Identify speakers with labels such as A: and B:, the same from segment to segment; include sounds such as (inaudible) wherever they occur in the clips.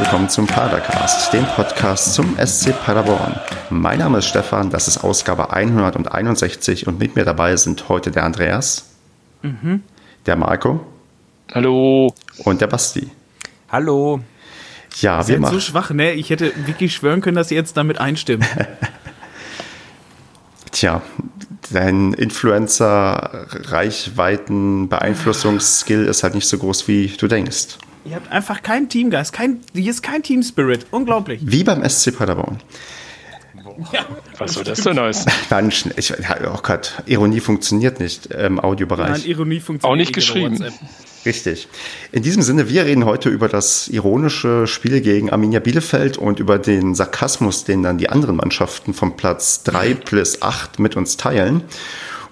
A: willkommen zum Padercast, dem Podcast zum SC Paderborn. Mein Name ist Stefan, das ist Ausgabe 161 und mit mir dabei sind heute der Andreas, mhm. der Marco.
B: Hallo.
A: Und der Basti.
C: Hallo.
B: Ja, wir machen. so schwach, ne? Ich hätte wirklich schwören können, dass sie jetzt damit einstimmen. (laughs)
A: Tja, dein Influencer-Reichweiten-Beeinflussungsskill ist halt nicht so groß, wie du denkst.
B: Ihr habt einfach keinen Teamgeist, kein, hier ist kein Team-Spirit. Unglaublich.
A: Wie beim SC Paderborn.
B: Ja, was soll das denn Neues? (laughs)
A: Nein, ich, oh Gott, Ironie funktioniert nicht im Audiobereich. Nein,
B: Ironie funktioniert
C: auch nicht geschrieben.
A: Richtig. In diesem Sinne, wir reden heute über das ironische Spiel gegen Arminia Bielefeld und über den Sarkasmus, den dann die anderen Mannschaften vom Platz 3 (laughs) plus 8 mit uns teilen.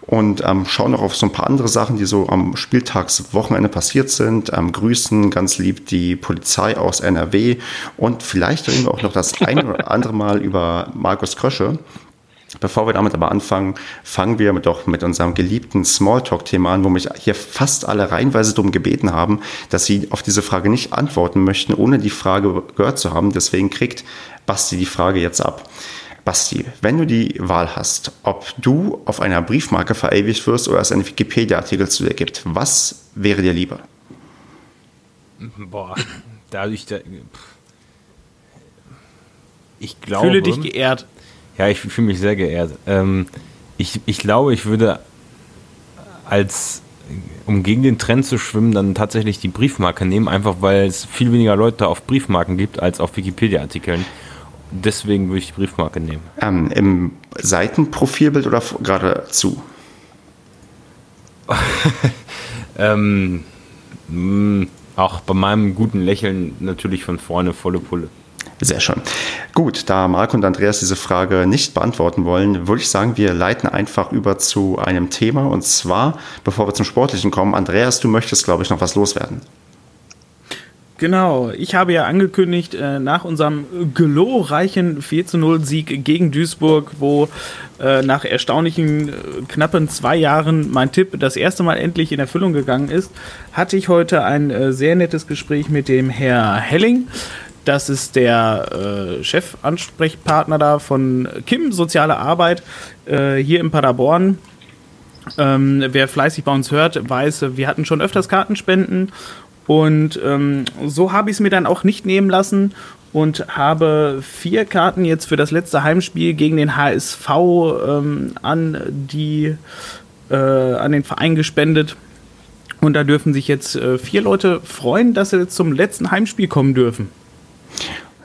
A: Und ähm, schauen noch auf so ein paar andere Sachen, die so am Spieltagswochenende passiert sind. Ähm, grüßen ganz lieb die Polizei aus NRW und vielleicht reden wir auch noch das ein oder (laughs) andere Mal über Markus Krösche, Bevor wir damit aber anfangen, fangen wir doch mit unserem geliebten Smalltalk-Thema an, wo mich hier fast alle reihenweise darum gebeten haben, dass sie auf diese Frage nicht antworten möchten, ohne die Frage gehört zu haben. Deswegen kriegt Basti die Frage jetzt ab. Basti, wenn du die Wahl hast, ob du auf einer Briefmarke verewigt wirst oder es einen Wikipedia-Artikel zu dir gibt, was wäre dir lieber?
C: Boah, dadurch, da, ich glaube.
B: Fühle dich geehrt.
C: Ja, ich fühle mich sehr geehrt. Ähm, ich, ich glaube, ich würde als, um gegen den Trend zu schwimmen, dann tatsächlich die Briefmarke nehmen, einfach weil es viel weniger Leute auf Briefmarken gibt als auf Wikipedia-Artikeln. Deswegen würde ich die Briefmarke nehmen.
A: Ähm, Im Seitenprofilbild oder geradezu? (laughs)
C: ähm, mh, auch bei meinem guten Lächeln natürlich von vorne volle Pulle.
A: Sehr schön. Gut, da Marc und Andreas diese Frage nicht beantworten wollen, würde ich sagen, wir leiten einfach über zu einem Thema. Und zwar, bevor wir zum Sportlichen kommen, Andreas, du möchtest, glaube ich, noch was loswerden.
B: Genau, ich habe ja angekündigt, äh, nach unserem glorreichen 4 0 Sieg gegen Duisburg, wo äh, nach erstaunlichen äh, knappen zwei Jahren mein Tipp das erste Mal endlich in Erfüllung gegangen ist, hatte ich heute ein sehr nettes Gespräch mit dem Herr Helling. Das ist der äh, Chefansprechpartner da von Kim, Soziale Arbeit, äh, hier in Paderborn. Ähm, wer fleißig bei uns hört, weiß, wir hatten schon öfters Kartenspenden. Und ähm, so habe ich es mir dann auch nicht nehmen lassen und habe vier Karten jetzt für das letzte Heimspiel gegen den HSV ähm, an die äh, an den Verein gespendet. Und da dürfen sich jetzt äh, vier Leute freuen, dass sie zum letzten Heimspiel kommen dürfen.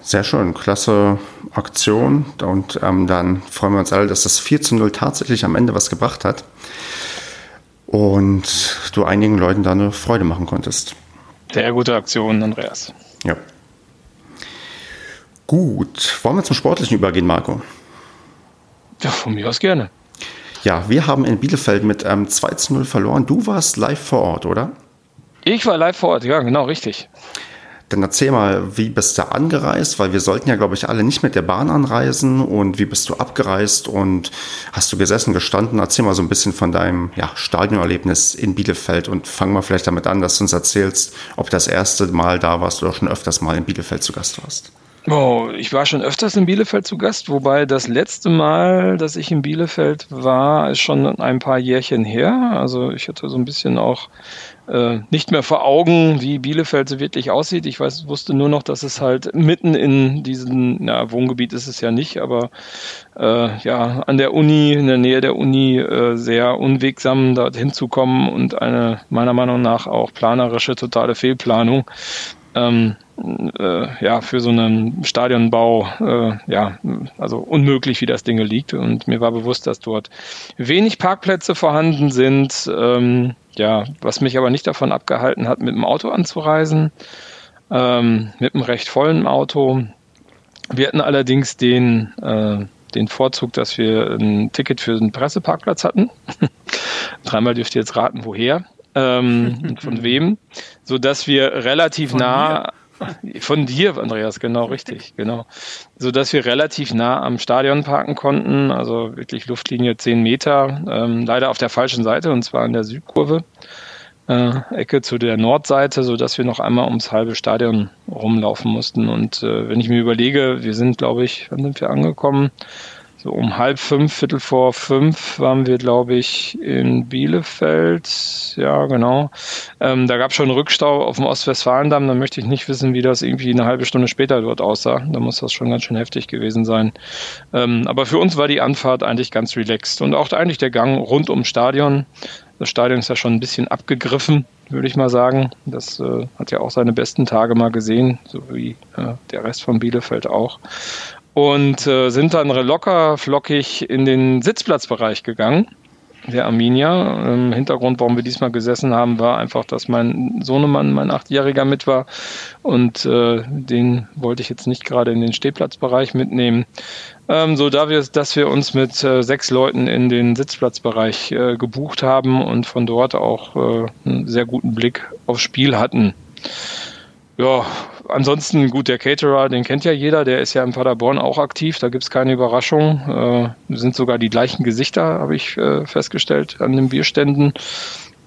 A: Sehr schön, klasse Aktion. Und ähm, dann freuen wir uns alle, dass das 4 zu 0 tatsächlich am Ende was gebracht hat. Und du einigen Leuten da eine Freude machen konntest.
B: Sehr gute Aktion, Andreas.
A: Ja. Gut, wollen wir zum Sportlichen übergehen, Marco?
B: Ja, von mir aus gerne.
A: Ja, wir haben in Bielefeld mit ähm, 2 zu 0 verloren. Du warst live vor Ort, oder?
B: Ich war live vor Ort, ja, genau, richtig.
A: Dann erzähl mal, wie bist du angereist? Weil wir sollten ja, glaube ich, alle nicht mit der Bahn anreisen. Und wie bist du abgereist? Und hast du gesessen, gestanden? Erzähl mal so ein bisschen von deinem ja, Stadionerlebnis in Bielefeld und fang mal vielleicht damit an, dass du uns erzählst, ob das erste Mal da warst oder schon öfters mal in Bielefeld zu Gast warst.
B: Oh, ich war schon öfters in Bielefeld zu Gast, wobei das letzte Mal, dass ich in Bielefeld war, ist schon ein paar Jährchen her. Also ich hatte so ein bisschen auch äh, nicht mehr vor Augen, wie Bielefeld so wirklich aussieht. Ich weiß, wusste nur noch, dass es halt mitten in diesem, na, Wohngebiet ist es ja nicht, aber äh, ja, an der Uni, in der Nähe der Uni, äh, sehr unwegsam dorthin zu kommen und eine meiner Meinung nach auch planerische, totale Fehlplanung. Ähm, äh, ja, für so einen Stadionbau, äh, ja, also unmöglich, wie das Ding liegt. Und mir war bewusst, dass dort wenig Parkplätze vorhanden sind. Ähm, ja, was mich aber nicht davon abgehalten hat, mit dem Auto anzureisen, ähm, mit einem recht vollen Auto. Wir hatten allerdings den, äh, den Vorzug, dass wir ein Ticket für den Presseparkplatz hatten. (laughs) Dreimal dürft ihr jetzt raten, woher ähm, (laughs) und von wem, so dass wir relativ von nah mir? Von dir, Andreas, genau richtig, genau, so dass wir relativ nah am Stadion parken konnten, also wirklich Luftlinie 10 Meter, ähm, leider auf der falschen Seite und zwar an der Südkurve. äh, Ecke zu der Nordseite, sodass wir noch einmal ums halbe Stadion rumlaufen mussten. Und äh, wenn ich mir überlege, wir sind, glaube ich, wann sind wir angekommen? So um halb fünf, Viertel vor fünf waren wir, glaube ich, in Bielefeld. Ja, genau. Ähm, da gab es schon einen Rückstau auf dem Ostwestfalendamm. Da möchte ich nicht wissen, wie das irgendwie eine halbe Stunde später dort aussah. Da muss das schon ganz schön heftig gewesen sein. Ähm, aber für uns war die Anfahrt eigentlich ganz relaxed. Und auch eigentlich der Gang rund ums Stadion. Das Stadion ist ja schon ein bisschen abgegriffen, würde ich mal sagen. Das äh, hat ja auch seine besten Tage mal gesehen, so wie äh, der Rest von Bielefeld auch und äh, sind dann locker flockig in den Sitzplatzbereich gegangen der Arminia. Im Hintergrund, warum wir diesmal gesessen haben, war einfach, dass mein Sohnemann, mein Achtjähriger, mit war. Und äh, den wollte ich jetzt nicht gerade in den Stehplatzbereich mitnehmen. Ähm, so da wir, dass wir uns mit äh, sechs Leuten in den Sitzplatzbereich äh, gebucht haben und von dort auch äh, einen sehr guten Blick aufs Spiel hatten. Ja, ansonsten gut, der Caterer, den kennt ja jeder, der ist ja in Paderborn auch aktiv, da gibt es keine Überraschung. Äh, sind sogar die gleichen Gesichter, habe ich äh, festgestellt, an den Bierständen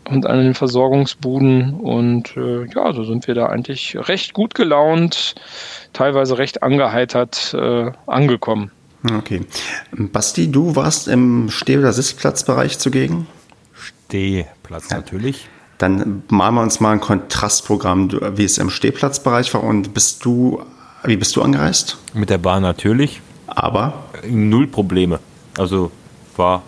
B: und an den Versorgungsbuden. Und äh, ja, so sind wir da eigentlich recht gut gelaunt, teilweise recht angeheitert äh, angekommen.
A: Okay. Basti, du warst im Steh- oder Sitzplatzbereich zugegen?
C: Stehplatz ja. natürlich.
A: Dann malen wir uns mal ein Kontrastprogramm, wie es im Stehplatzbereich war. Und bist du, wie bist du angereist?
C: Mit der Bahn natürlich.
A: Aber?
C: Null Probleme. Also war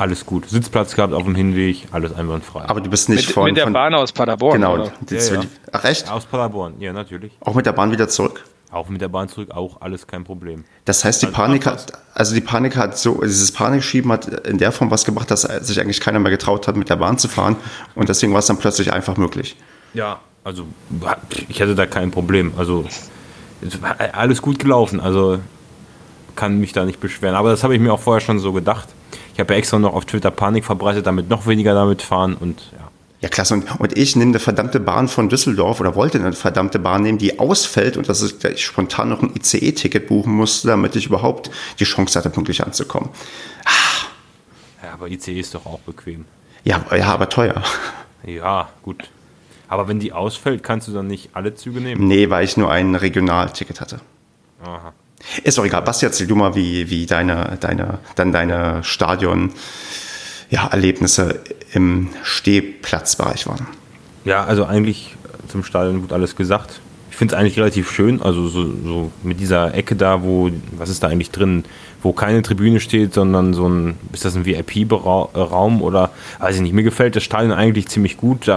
C: alles gut. Sitzplatz gehabt auf dem Hinweg, alles einwandfrei.
A: Aber du bist nicht
B: mit,
A: von.
B: Mit der
A: von,
B: Bahn aus Paderborn.
A: Genau.
B: Oder?
A: Ja, ja. Ach, echt?
C: Aus Paderborn, ja, natürlich.
A: Auch mit der Bahn wieder zurück?
C: Auch mit der Bahn zurück, auch alles kein Problem.
A: Das heißt, die also Panik hat, also die Panik hat so, dieses Panikschieben hat in der Form was gebracht, dass sich eigentlich keiner mehr getraut hat, mit der Bahn zu fahren und deswegen war es dann plötzlich einfach möglich.
C: Ja, also ich hatte da kein Problem. Also alles gut gelaufen, also kann mich da nicht beschweren. Aber das habe ich mir auch vorher schon so gedacht. Ich habe ja extra noch auf Twitter Panik verbreitet, damit noch weniger damit fahren und ja.
A: Ja, klasse. Und, und ich nehme eine verdammte Bahn von Düsseldorf oder wollte eine verdammte Bahn nehmen, die ausfällt und dass ich spontan noch ein ICE-Ticket buchen musste, damit ich überhaupt die Chance hatte, pünktlich anzukommen.
C: Ah. Ja, aber ICE ist doch auch bequem.
A: Ja, ja, aber teuer.
C: Ja, gut. Aber wenn die ausfällt, kannst du dann nicht alle Züge nehmen?
A: Nee, weil ich nur ein Regionalticket hatte. Aha. Ist doch egal. Basti, erzähl du mal, wie, wie deine, deine, dann deine Stadion- ja, Erlebnisse im Stehplatzbereich waren.
C: Ja, also eigentlich zum Stadion gut alles gesagt. Ich finde es eigentlich relativ schön, also so, so, mit dieser Ecke da, wo, was ist da eigentlich drin, wo keine Tribüne steht, sondern so ein, ist das ein VIP-Raum oder, weiß ich nicht, mir gefällt das Stadion eigentlich ziemlich gut,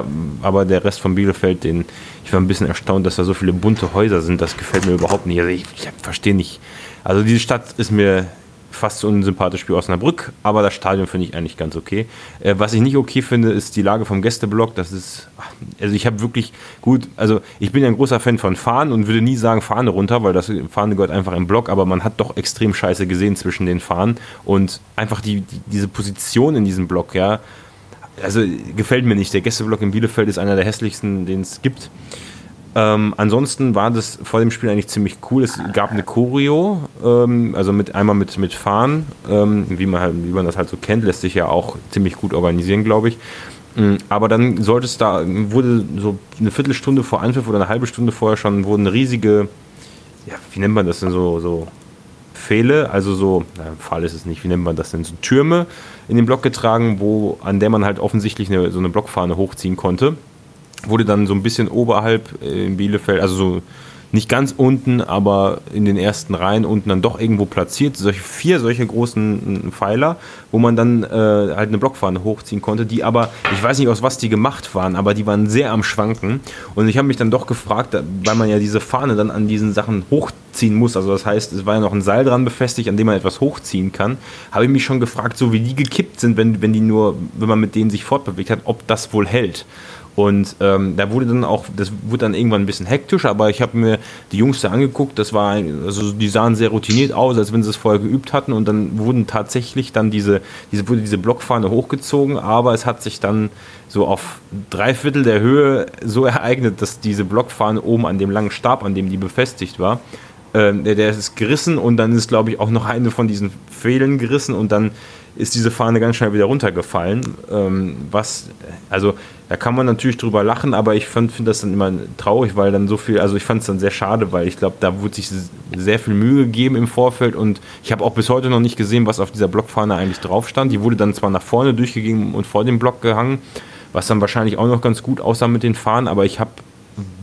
C: aber der Rest von Bielefeld, den, ich war ein bisschen erstaunt, dass da so viele bunte Häuser sind, das gefällt mir überhaupt nicht. Also ich, ich verstehe nicht, also diese Stadt ist mir fast so unsympathisch wie Osnabrück, aber das Stadion finde ich eigentlich ganz okay. Äh, was ich nicht okay finde, ist die Lage vom Gästeblock. Das ist, also ich habe wirklich gut, also ich bin ja ein großer Fan von Fahnen und würde nie sagen Fahne runter, weil das Fahne gehört einfach im Block, aber man hat doch extrem scheiße gesehen zwischen den Fahnen und einfach die, die diese Position in diesem Block, ja. Also gefällt mir nicht. Der Gästeblock in Bielefeld ist einer der hässlichsten, den es gibt. Ähm, ansonsten war das vor dem Spiel eigentlich ziemlich cool. Es gab eine Choreo, ähm, also mit einmal mit, mit Fahren, ähm, wie, man halt, wie man das halt so kennt, lässt sich ja auch ziemlich gut organisieren, glaube ich. Mm, aber dann sollte es da, wurde so eine Viertelstunde vor Anpfiff oder eine halbe Stunde vorher schon, wurden riesige, ja, wie nennt man das denn so, so Pfähle, also so, na, Pfahl ist es nicht, wie nennt man das denn, so Türme in den Block getragen, wo, an der man halt offensichtlich eine, so eine Blockfahne hochziehen konnte wurde dann so ein bisschen oberhalb äh, in Bielefeld, also so nicht ganz unten, aber in den ersten Reihen unten dann doch irgendwo platziert. Solche vier solche großen Pfeiler, wo man dann äh, halt eine Blockfahne hochziehen konnte, die aber, ich weiß nicht aus was die gemacht waren, aber die waren sehr am Schwanken. Und ich habe mich dann doch gefragt, weil man ja diese Fahne dann an diesen Sachen hochziehen muss, also das heißt, es war ja noch ein Seil dran befestigt, an dem man etwas hochziehen kann, habe ich mich schon gefragt, so wie die gekippt sind, wenn, wenn die nur, wenn man mit denen sich fortbewegt hat, ob das wohl hält. Und ähm, da wurde dann auch, das wurde dann irgendwann ein bisschen hektisch, aber ich habe mir die Jungs da angeguckt, das war, also die sahen sehr routiniert aus, als wenn sie es vorher geübt hatten. Und dann wurden tatsächlich dann diese, diese, wurde diese Blockfahne hochgezogen, aber es hat sich dann so auf drei Viertel der Höhe so ereignet, dass diese Blockfahne oben an dem langen Stab, an dem die befestigt war, äh, der, der ist gerissen und dann ist, glaube ich, auch noch eine von diesen Fehlen gerissen und dann ist diese Fahne ganz schnell wieder runtergefallen. Ähm, was, also da kann man natürlich drüber lachen, aber ich finde das dann immer traurig, weil dann so viel, also ich fand es dann sehr schade, weil ich glaube, da wurde sich sehr viel Mühe gegeben im Vorfeld und ich habe auch bis heute noch nicht gesehen, was auf dieser Blockfahne eigentlich drauf stand. Die wurde dann zwar nach vorne durchgegeben und vor dem Block gehangen, was dann wahrscheinlich auch noch ganz gut aussah mit den Fahnen, aber ich habe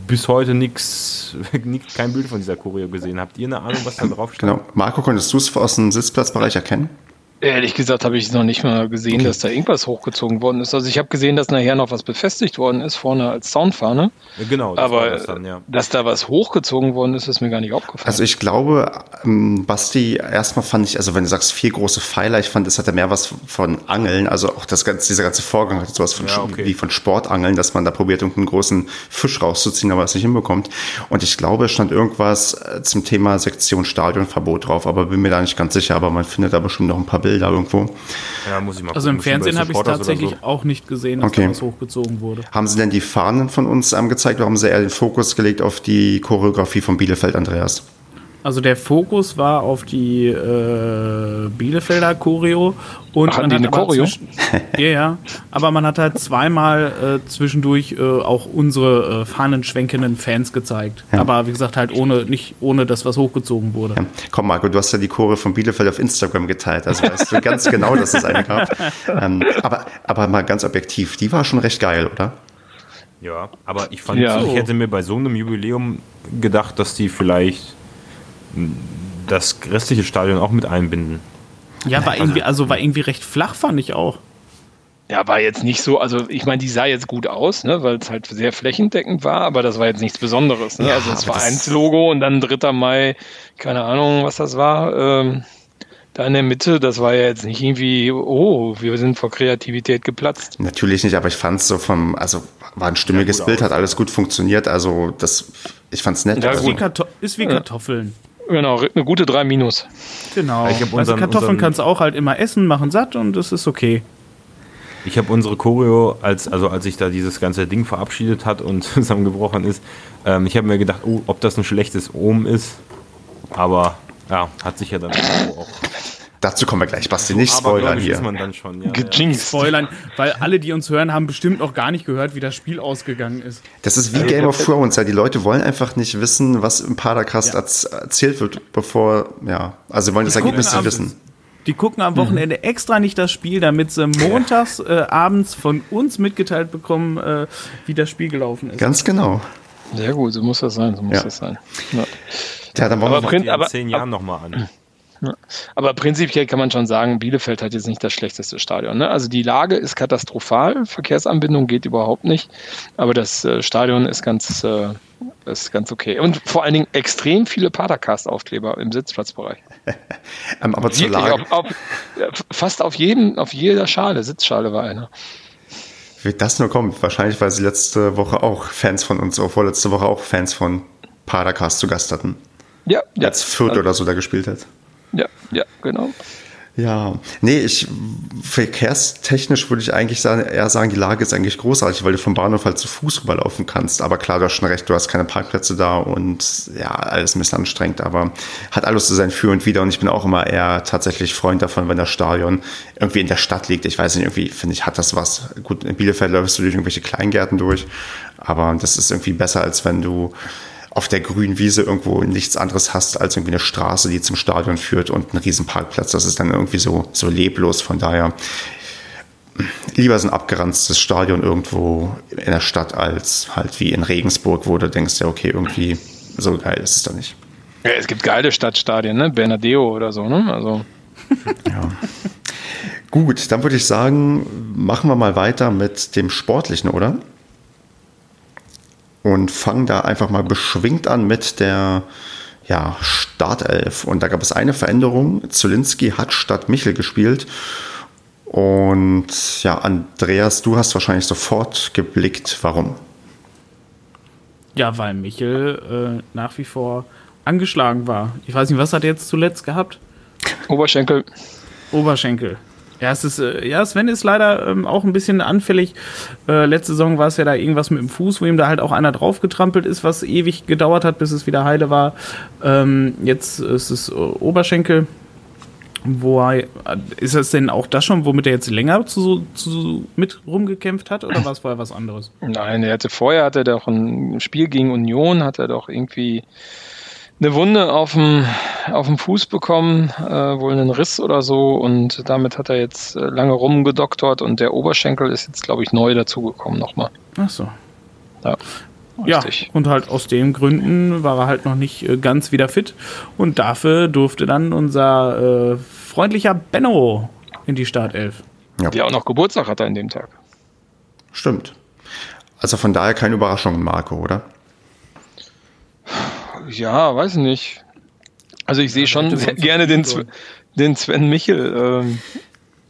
C: bis heute nichts, (laughs) kein Bild von dieser Choreo gesehen. Habt ihr eine Ahnung, was da drauf steht?
A: Genau. Marco, konntest du es aus dem Sitzplatzbereich erkennen?
B: Ehrlich gesagt habe ich noch nicht mal gesehen, okay. dass da irgendwas hochgezogen worden ist. Also ich habe gesehen, dass nachher noch was befestigt worden ist, vorne als Soundfahne.
C: Ja, genau.
B: Das Aber das dann, ja. dass da was hochgezogen worden ist, ist mir gar nicht aufgefallen.
A: Also ich glaube, ähm, Basti, erstmal fand ich, also wenn du sagst vier große Pfeiler, ich fand, es hatte mehr was von Angeln. Also auch das ganze, dieser ganze Vorgang hat sowas von, ja, okay. wie von Sportangeln, dass man da probiert, irgendeinen großen Fisch rauszuziehen, aber es nicht hinbekommt. Und ich glaube, es stand irgendwas äh, zum Thema Sektion Stadionverbot drauf, aber bin mir da nicht ganz sicher. Aber man findet da bestimmt noch ein paar Bilder Bilder irgendwo.
D: Ja, muss ich mal Also im Fernsehen habe ich es tatsächlich so. auch nicht gesehen, dass okay. da was hochgezogen wurde.
A: Haben Sie denn die Fahnen von uns ähm, gezeigt oder haben Sie eher den Fokus gelegt auf die Choreografie von Bielefeld, Andreas?
D: Also der Fokus war auf die äh, Bielefelder Choreo und
B: Ach, man hat Choreo?
D: ja, ja, aber man hat halt zweimal äh, zwischendurch äh, auch unsere äh, fahnenschwenkenden Fans gezeigt. Ja. Aber wie gesagt, halt ohne nicht ohne das, was hochgezogen wurde. Ja.
A: Komm, Marco, du hast ja die Chore von Bielefeld auf Instagram geteilt, also weißt du ganz (laughs) genau, dass es eine gab. Ähm, aber, aber mal ganz objektiv, die war schon recht geil, oder?
C: Ja, aber ich fand, ja. ich hätte mir bei so einem Jubiläum gedacht, dass die vielleicht das restliche Stadion auch mit einbinden.
D: Ja, war irgendwie, also war irgendwie recht flach, fand ich auch.
B: Ja, war jetzt nicht so, also ich meine, die sah jetzt gut aus, ne, weil es halt sehr flächendeckend war, aber das war jetzt nichts Besonderes. Ne? Ja, also es war eins Logo und dann 3. Mai, keine Ahnung, was das war. Ähm, da in der Mitte, das war ja jetzt nicht irgendwie, oh, wir sind vor Kreativität geplatzt.
A: Natürlich nicht, aber ich fand es so vom, also war ein stimmiges ja, Bild, aus. hat alles gut funktioniert, also das, ich fand es nett.
D: Ja, wie ist wie Kartoffeln.
B: Genau, eine gute 3 minus.
D: Genau. Ich unseren, also Kartoffeln kannst du auch halt immer essen, machen satt und das ist okay.
C: Ich habe unsere Choreo, als, also als sich da dieses ganze Ding verabschiedet hat und (laughs) zusammengebrochen ist, ähm, ich habe mir gedacht, oh, ob das ein schlechtes Ohm ist. Aber ja, hat sich ja dann auch
A: Dazu kommen wir gleich, Basti, nicht spoilern hier.
D: Man dann schon, ja, ja. Spoilern, weil alle, die uns hören, haben bestimmt noch gar nicht gehört, wie das Spiel ausgegangen ist.
A: Das ist wie Game of Thrones, ja. Die Leute wollen einfach nicht wissen, was im Padercast ja. erzählt wird, bevor, ja, also sie wollen das Ergebnis nicht wissen.
D: Die gucken am Wochenende mhm. extra nicht das Spiel, damit sie (laughs) montags äh, abends von uns mitgeteilt bekommen, äh, wie das Spiel gelaufen ist.
A: Ganz genau.
B: Sehr gut, so muss das sein, so muss ja. das sein. Ja.
C: Ja, dann wollen aber wir in zehn Jahren nochmal an.
B: Aber prinzipiell kann man schon sagen, Bielefeld hat jetzt nicht das schlechteste Stadion. Ne? Also die Lage ist katastrophal, Verkehrsanbindung geht überhaupt nicht, aber das äh, Stadion ist ganz, äh, ist ganz okay. Und vor allen Dingen extrem viele Padercast-Aufkleber im Sitzplatzbereich.
A: aber zur Lage.
B: Auf, auf, fast auf, jedem, auf jeder Schale, Sitzschale war einer.
A: Wie das nur kommt, wahrscheinlich, weil sie letzte Woche auch Fans von uns, oder vorletzte Woche auch Fans von Padercast zu Gast hatten.
B: Ja, ja.
A: Als Fürth also, oder so da gespielt hat.
B: Ja, ja, genau.
A: Ja, nee, ich verkehrstechnisch würde ich eigentlich sagen, eher sagen, die Lage ist eigentlich großartig, weil du vom Bahnhof halt zu Fuß rüberlaufen kannst. Aber klar, du hast schon recht, du hast keine Parkplätze da und ja, alles ein bisschen anstrengend, aber hat alles zu sein für und wieder. Und ich bin auch immer eher tatsächlich Freund davon, wenn das Stadion irgendwie in der Stadt liegt. Ich weiß nicht, irgendwie finde ich, hat das was. Gut, in Bielefeld läufst du durch irgendwelche Kleingärten durch, aber das ist irgendwie besser, als wenn du auf der grünen Wiese irgendwo nichts anderes hast als irgendwie eine Straße, die zum Stadion führt und einen riesen Parkplatz. Das ist dann irgendwie so, so leblos. Von daher lieber so ein abgeranztes Stadion irgendwo in der Stadt als halt wie in Regensburg, wo du denkst, ja, okay, irgendwie so geil ist es da nicht.
B: Ja, es gibt geile Stadtstadien, ne? Bernadeo oder so, ne? Also. (laughs)
A: ja. Gut, dann würde ich sagen, machen wir mal weiter mit dem Sportlichen, oder? Und fangen da einfach mal beschwingt an mit der ja, Startelf. Und da gab es eine Veränderung. Zulinski hat statt Michel gespielt. Und ja, Andreas, du hast wahrscheinlich sofort geblickt, warum.
D: Ja, weil Michel äh, nach wie vor angeschlagen war. Ich weiß nicht, was hat er jetzt zuletzt gehabt?
B: Oberschenkel.
D: Oberschenkel. Ja, es ist, äh, ja, Sven ist leider ähm, auch ein bisschen anfällig. Äh, letzte Saison war es ja da irgendwas mit dem Fuß, wo ihm da halt auch einer draufgetrampelt ist, was ewig gedauert hat, bis es wieder heile war. Ähm, jetzt ist es äh, Oberschenkel. Wo er, ist das denn auch das schon, womit er jetzt länger zu, zu, mit rumgekämpft hat oder war es vorher was anderes?
B: Nein, er hatte vorher hatte er doch ein Spiel gegen Union, hat er doch irgendwie eine Wunde auf dem, auf dem Fuß bekommen, äh, wohl einen Riss oder so und damit hat er jetzt äh, lange rumgedoktert und der Oberschenkel ist jetzt, glaube ich, neu dazugekommen nochmal.
D: Ach so. Ja. Ja, und halt aus den Gründen war er halt noch nicht äh, ganz wieder fit. Und dafür durfte dann unser äh, freundlicher Benno in die Startelf.
B: Ja. Der auch noch Geburtstag hatte an dem Tag.
A: Stimmt. Also von daher keine Überraschung, Marco, oder?
B: Ja, weiß nicht. Also ich sehe schon gerne den, den Sven Michel ähm,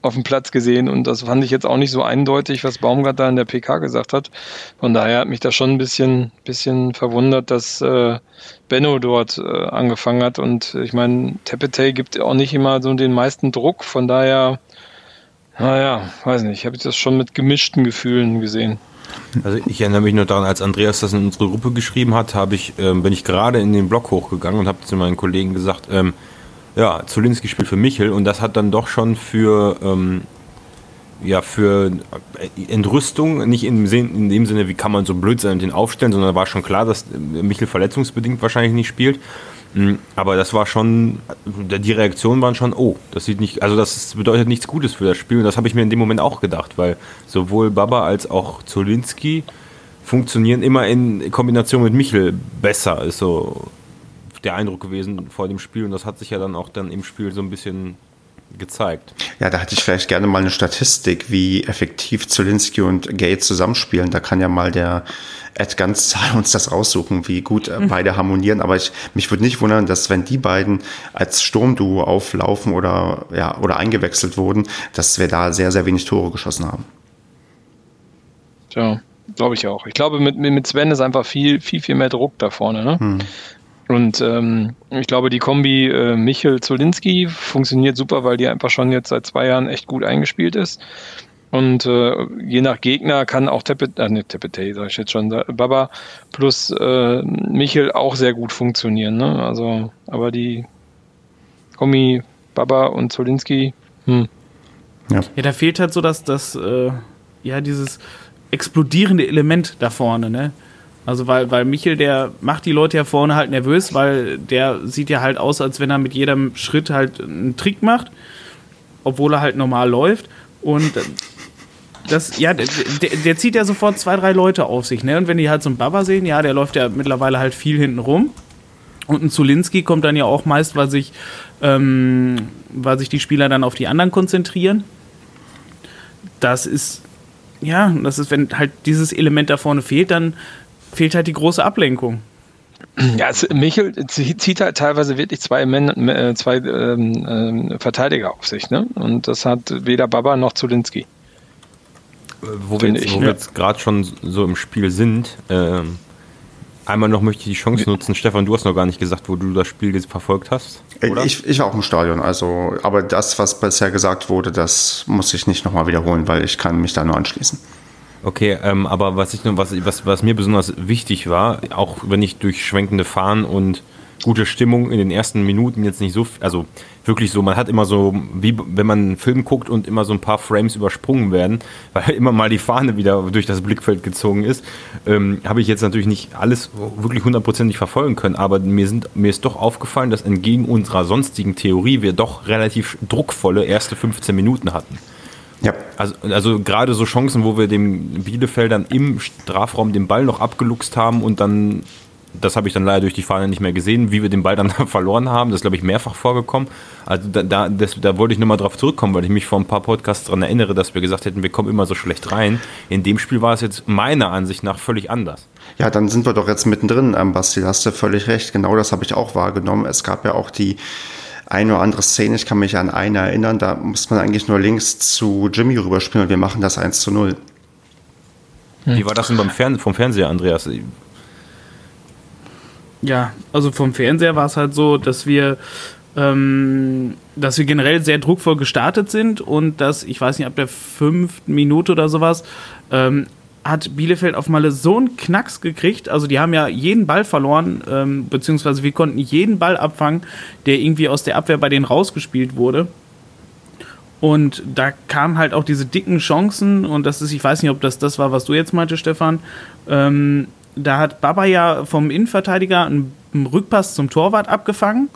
B: auf dem Platz gesehen und das fand ich jetzt auch nicht so eindeutig, was Baumgart da in der PK gesagt hat. Von daher hat mich das schon ein bisschen, bisschen verwundert, dass äh, Benno dort äh, angefangen hat und ich meine, Tepete gibt auch nicht immer so den meisten Druck, von daher, naja, weiß nicht, habe ich das schon mit gemischten Gefühlen gesehen.
C: Also ich erinnere mich nur daran, als Andreas das in unsere Gruppe geschrieben hat, habe ich, ähm, bin ich gerade in den Blog hochgegangen und habe zu meinen Kollegen gesagt, ähm, ja, Zulinski spielt für Michel und das hat dann doch schon für, ähm, ja, für Entrüstung, nicht in, in, dem Sinne, wie kann man so blöd sein und den aufstellen, sondern war schon klar, dass Michel verletzungsbedingt wahrscheinlich nicht spielt. Mm, aber das war schon, die Reaktionen waren schon, oh, das sieht nicht, also das bedeutet nichts Gutes für das Spiel. Und das habe ich mir in dem Moment auch gedacht, weil sowohl Baba als auch Zolinski funktionieren immer in Kombination mit Michel besser. Ist so der Eindruck gewesen vor dem Spiel und das hat sich ja dann auch dann im Spiel so ein bisschen gezeigt.
A: Ja, da hatte ich vielleicht gerne mal eine Statistik, wie effektiv Zolinski und Gates zusammenspielen. Da kann ja mal der Ed Ganzzahl (laughs) uns das raussuchen, wie gut mhm. beide harmonieren. Aber ich, mich würde nicht wundern, dass wenn die beiden als Sturmduo auflaufen oder, ja, oder eingewechselt wurden, dass wir da sehr, sehr wenig Tore geschossen haben.
B: Tja, glaube ich auch. Ich glaube, mit, mit Sven ist einfach viel, viel, viel mehr Druck da vorne. Ne? Hm. Und ähm, ich glaube, die Kombi äh, Michel-Zolinski funktioniert super, weil die einfach schon jetzt seit zwei Jahren echt gut eingespielt ist. Und äh, je nach Gegner kann auch Tepet, äh, ne, Tepete, sag ich jetzt schon, Baba plus äh, Michel auch sehr gut funktionieren. Ne? Also, aber die Kombi, Baba und Zolinski, hm.
D: Ja. ja, da fehlt halt so das, das äh, ja, dieses explodierende Element da vorne, ne? Also weil, weil Michel, der macht die Leute ja vorne halt nervös, weil der sieht ja halt aus, als wenn er mit jedem Schritt halt einen Trick macht, obwohl er halt normal läuft. Und das, ja, der, der, zieht ja sofort zwei, drei Leute auf sich, ne? Und wenn die halt so einen Baba sehen, ja, der läuft ja mittlerweile halt viel hinten rum. Und ein Zulinski kommt dann ja auch meist, weil sich, ähm, weil sich die Spieler dann auf die anderen konzentrieren. Das ist, ja, das ist, wenn halt dieses Element da vorne fehlt, dann fehlt halt die große Ablenkung.
B: Ja, Michel zieht halt teilweise wirklich zwei, Men äh, zwei ähm, äh, Verteidiger auf sich, ne? Und das hat weder Baba noch Zulinski.
C: Äh, wo wir jetzt, ich, jetzt gerade schon so im Spiel sind, ähm, einmal noch möchte ich die Chance nutzen. Stefan, du hast noch gar nicht gesagt, wo du das Spiel jetzt verfolgt hast.
A: Oder? Ich, ich war auch im Stadion, also, aber das, was bisher gesagt wurde, das muss ich nicht nochmal wiederholen, weil ich kann mich da nur anschließen.
C: Okay, ähm, aber was, ich, was, was, was mir besonders wichtig war, auch wenn ich durch schwenkende Fahren und gute Stimmung in den ersten Minuten jetzt nicht so, also wirklich so, man hat immer so, wie wenn man einen Film guckt und immer so ein paar Frames übersprungen werden, (laughs) weil immer mal die Fahne wieder durch das Blickfeld gezogen ist, ähm, habe ich jetzt natürlich nicht alles wirklich hundertprozentig verfolgen können, aber mir, sind, mir ist doch aufgefallen, dass entgegen unserer sonstigen Theorie wir doch relativ druckvolle erste 15 Minuten hatten. Ja. Also, also gerade so Chancen, wo wir dem Bielefeldern im Strafraum den Ball noch abgeluchst haben und dann, das habe ich dann leider durch die Fahne nicht mehr gesehen, wie wir den Ball dann (laughs) verloren haben. Das ist, glaube ich, mehrfach vorgekommen. Also da, da, das, da wollte ich nochmal drauf zurückkommen, weil ich mich vor ein paar Podcasts daran erinnere, dass wir gesagt hätten, wir kommen immer so schlecht rein. In dem Spiel war es jetzt meiner Ansicht nach völlig anders.
A: Ja, dann sind wir doch jetzt mittendrin, ähm, Basti, hast du völlig recht. Genau das habe ich auch wahrgenommen. Es gab ja auch die eine oder andere Szene, ich kann mich an eine erinnern, da muss man eigentlich nur links zu Jimmy rüberspielen und wir machen das 1 zu 0.
C: Wie war das denn beim Fern vom Fernseher, Andreas?
D: Ja, also vom Fernseher war es halt so, dass wir, ähm, dass wir generell sehr druckvoll gestartet sind und dass, ich weiß nicht, ab der fünften Minute oder sowas, ähm, hat Bielefeld auf Malle so einen Knacks gekriegt. Also die haben ja jeden Ball verloren, ähm, beziehungsweise wir konnten jeden Ball abfangen, der irgendwie aus der Abwehr bei denen rausgespielt wurde. Und da kamen halt auch diese dicken Chancen und das ist, ich weiß nicht, ob das das war, was du jetzt meinte, Stefan. Ähm, da hat Baba ja vom Innenverteidiger einen, einen Rückpass zum Torwart abgefangen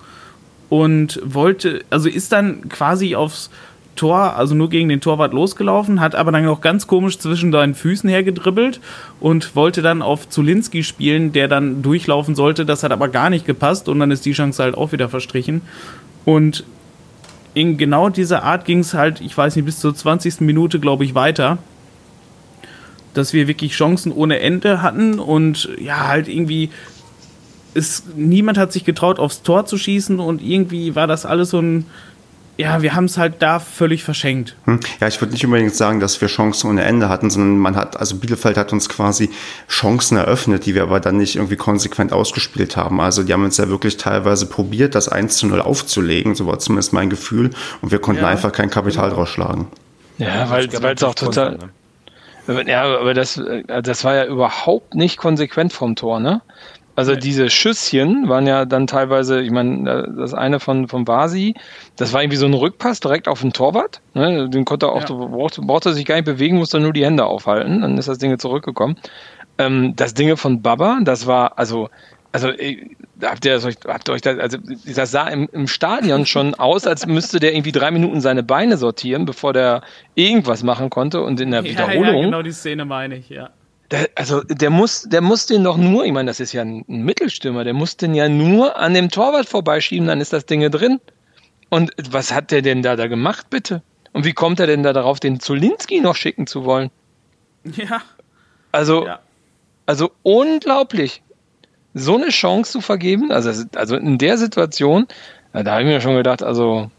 D: und wollte, also ist dann quasi aufs Tor, also nur gegen den Torwart losgelaufen, hat aber dann auch ganz komisch zwischen deinen Füßen hergedribbelt und wollte dann auf Zulinski spielen, der dann durchlaufen sollte. Das hat aber gar nicht gepasst und dann ist die Chance halt auch wieder verstrichen. Und in genau dieser Art ging es halt, ich weiß nicht, bis zur 20. Minute, glaube ich, weiter. Dass wir wirklich Chancen ohne Ende hatten und ja, halt irgendwie. Es, niemand hat sich getraut, aufs Tor zu schießen und irgendwie war das alles so ein ja, wir haben es halt da völlig verschenkt.
A: Hm. Ja, ich würde nicht unbedingt sagen, dass wir Chancen ohne Ende hatten, sondern man hat, also Bielefeld hat uns quasi Chancen eröffnet, die wir aber dann nicht irgendwie konsequent ausgespielt haben. Also die haben uns ja wirklich teilweise probiert, das 1 zu 0 aufzulegen, so war zumindest mein Gefühl, und wir konnten ja. einfach kein Kapital draus schlagen.
B: Ja, weil es auch total. Ja, aber das, äh, das war ja überhaupt nicht konsequent vom Tor, ne? Also ja. diese Schüsschen waren ja dann teilweise, ich meine, das eine von, von Vasi, das war irgendwie so ein Rückpass direkt auf den Torwart. Ne? Den konnte er auch, ja. brauchte, brauchte sich gar nicht bewegen, musste nur die Hände aufhalten. Dann ist das Ding zurückgekommen. Ähm, das Ding von Baba, das war, also, also habt ihr das euch, habt ihr euch das, also das sah im, im Stadion (laughs) schon aus, als müsste der irgendwie drei Minuten seine Beine sortieren, bevor der irgendwas machen konnte. Und in der ja, Wiederholung. Ja,
D: genau die Szene meine ich, ja.
B: Der, also der muss, der muss den doch nur, ich meine, das ist ja ein, ein, Mittelstürmer, der muss den ja nur an dem Torwart vorbeischieben, dann ist das Ding drin. Und was hat der denn da, da gemacht, bitte? Und wie kommt er denn da darauf, den Zulinski noch schicken zu wollen?
D: Ja.
B: Also, ja. also unglaublich. So eine Chance zu vergeben, also, also in der Situation, da habe ich mir schon gedacht, also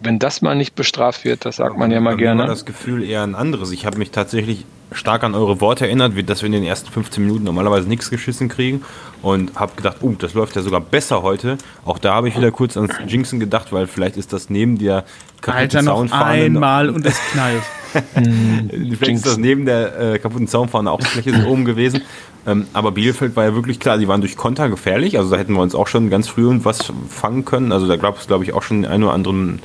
B: wenn das mal nicht bestraft wird, das sagt man ja mal gerne. Ich
C: habe das Gefühl eher ein anderes. Ich habe mich tatsächlich stark an eure Worte erinnert, wie dass wir in den ersten 15 Minuten normalerweise nichts geschissen kriegen und habe gedacht, oh, das läuft ja sogar besser heute. Auch da habe ich wieder kurz ans Jinxen gedacht, weil vielleicht ist das neben der
D: kaputten Alter, noch einmal und es knallt. (laughs)
C: vielleicht ist das neben der äh, kaputten Zaunfahne auch die Fläche oben gewesen. Ähm, aber Bielefeld war ja wirklich klar, die waren durch Konter gefährlich. Also da hätten wir uns auch schon ganz früh was fangen können. Also da gab es, glaube ich, auch schon den einen oder anderen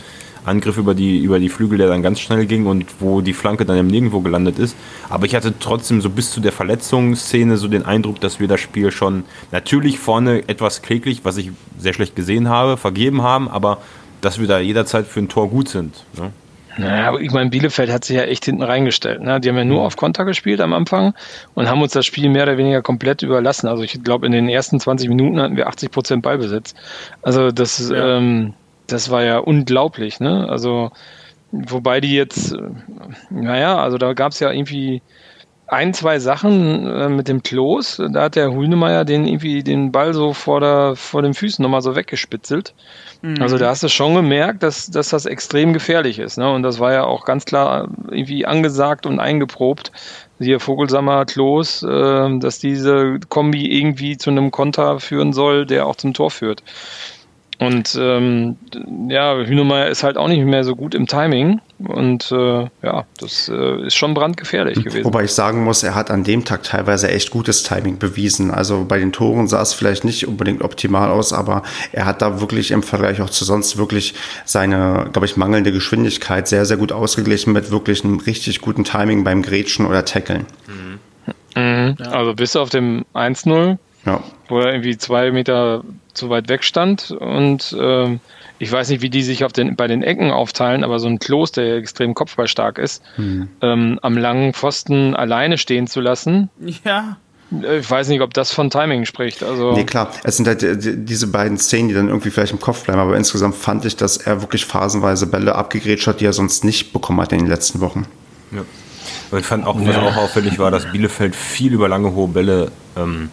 C: Angriff über die, über die Flügel, der dann ganz schnell ging und wo die Flanke dann im Nirgendwo gelandet ist. Aber ich hatte trotzdem so bis zu der Verletzungsszene so den Eindruck, dass wir das Spiel schon natürlich vorne etwas kläglich, was ich sehr schlecht gesehen habe, vergeben haben, aber dass wir da jederzeit für ein Tor gut sind. Ne?
B: Naja, ich meine, Bielefeld hat sich ja echt hinten reingestellt. Ne? Die haben ja nur mhm. auf Konter gespielt am Anfang und haben uns das Spiel mehr oder weniger komplett überlassen. Also ich glaube, in den ersten 20 Minuten hatten wir 80 Prozent Ballbesitz. Also das, ja. ähm, das war ja unglaublich, ne? Also, wobei die jetzt, äh, naja, also da gab es ja irgendwie ein, zwei Sachen äh, mit dem Klos. Da hat der Hühnemeier den irgendwie den Ball so vor, der, vor den Füßen nochmal so weggespitzelt. Mhm. Also da hast du schon gemerkt, dass, dass das extrem gefährlich ist. Ne? Und das war ja auch ganz klar irgendwie angesagt und eingeprobt. Hier Vogelsammer, Klos, äh, dass diese Kombi irgendwie zu einem Konter führen soll, der auch zum Tor führt. Und ähm, ja, Hühnemeier ist halt auch nicht mehr so gut im Timing. Und äh, ja, das äh, ist schon brandgefährlich gewesen.
A: Wobei ich sagen muss, er hat an dem Tag teilweise echt gutes Timing bewiesen. Also bei den Toren sah es vielleicht nicht unbedingt optimal aus, aber er hat da wirklich im Vergleich auch zu sonst wirklich seine, glaube ich, mangelnde Geschwindigkeit sehr, sehr gut ausgeglichen mit wirklich einem richtig guten Timing beim Grätschen oder Tackeln.
B: Mhm. Mhm. Also bis auf dem 1-0 ja. wo er irgendwie zwei Meter zu weit weg stand. Und ähm, ich weiß nicht, wie die sich auf den, bei den Ecken aufteilen, aber so ein Klos, der extrem kopfballstark ist, hm. ähm, am langen Pfosten alleine stehen zu lassen.
D: Ja.
B: Äh, ich weiß nicht, ob das von Timing spricht. Also
A: nee, klar. Es sind halt äh, diese beiden Szenen, die dann irgendwie vielleicht im Kopf bleiben. Aber insgesamt fand ich, dass er wirklich phasenweise Bälle abgegrätscht hat, die er sonst nicht bekommen hat in den letzten Wochen.
C: Ja. Aber ich fand auch, was auch auffällig war, dass Bielefeld viel über lange hohe Bälle ähm,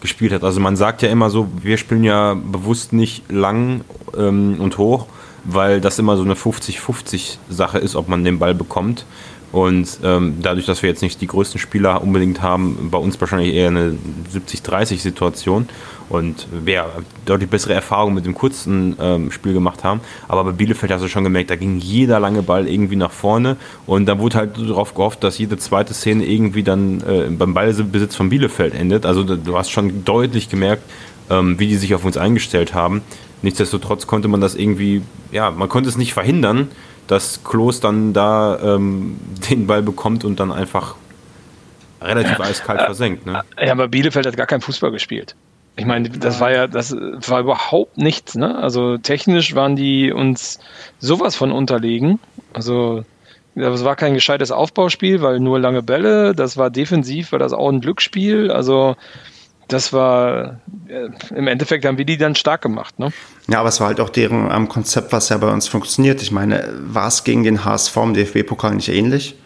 C: gespielt hat. Also man sagt ja immer so, wir spielen ja bewusst nicht lang ähm, und hoch, weil das immer so eine 50-50 Sache ist, ob man den Ball bekommt. Und ähm, dadurch, dass wir jetzt nicht die größten Spieler unbedingt haben, bei uns wahrscheinlich eher eine 70-30-Situation und wir deutlich bessere Erfahrungen mit dem kurzen ähm, Spiel gemacht haben. Aber bei Bielefeld hast du schon gemerkt, da ging jeder lange Ball irgendwie nach vorne und da wurde halt darauf gehofft, dass jede zweite Szene irgendwie dann äh, beim Ballbesitz von Bielefeld endet. Also du hast schon deutlich gemerkt, ähm, wie die sich auf uns eingestellt haben. Nichtsdestotrotz konnte man das irgendwie, ja, man konnte es nicht verhindern, dass Klos dann da ähm, (laughs) den Ball bekommt und dann einfach relativ eiskalt (laughs) versenkt. Ne?
B: Ja, aber Bielefeld hat gar keinen Fußball gespielt. Ich meine, das war ja, das war überhaupt nichts, ne? Also technisch waren die uns sowas von unterlegen. Also das war kein gescheites Aufbauspiel, weil nur lange Bälle. Das war defensiv, war das auch ein Glücksspiel. Also das war äh, im Endeffekt haben wir die dann stark gemacht, ne?
A: Ja, aber es war halt auch deren ähm, Konzept, was ja bei uns funktioniert. Ich meine, war es gegen den HSV im DFB-Pokal nicht ähnlich?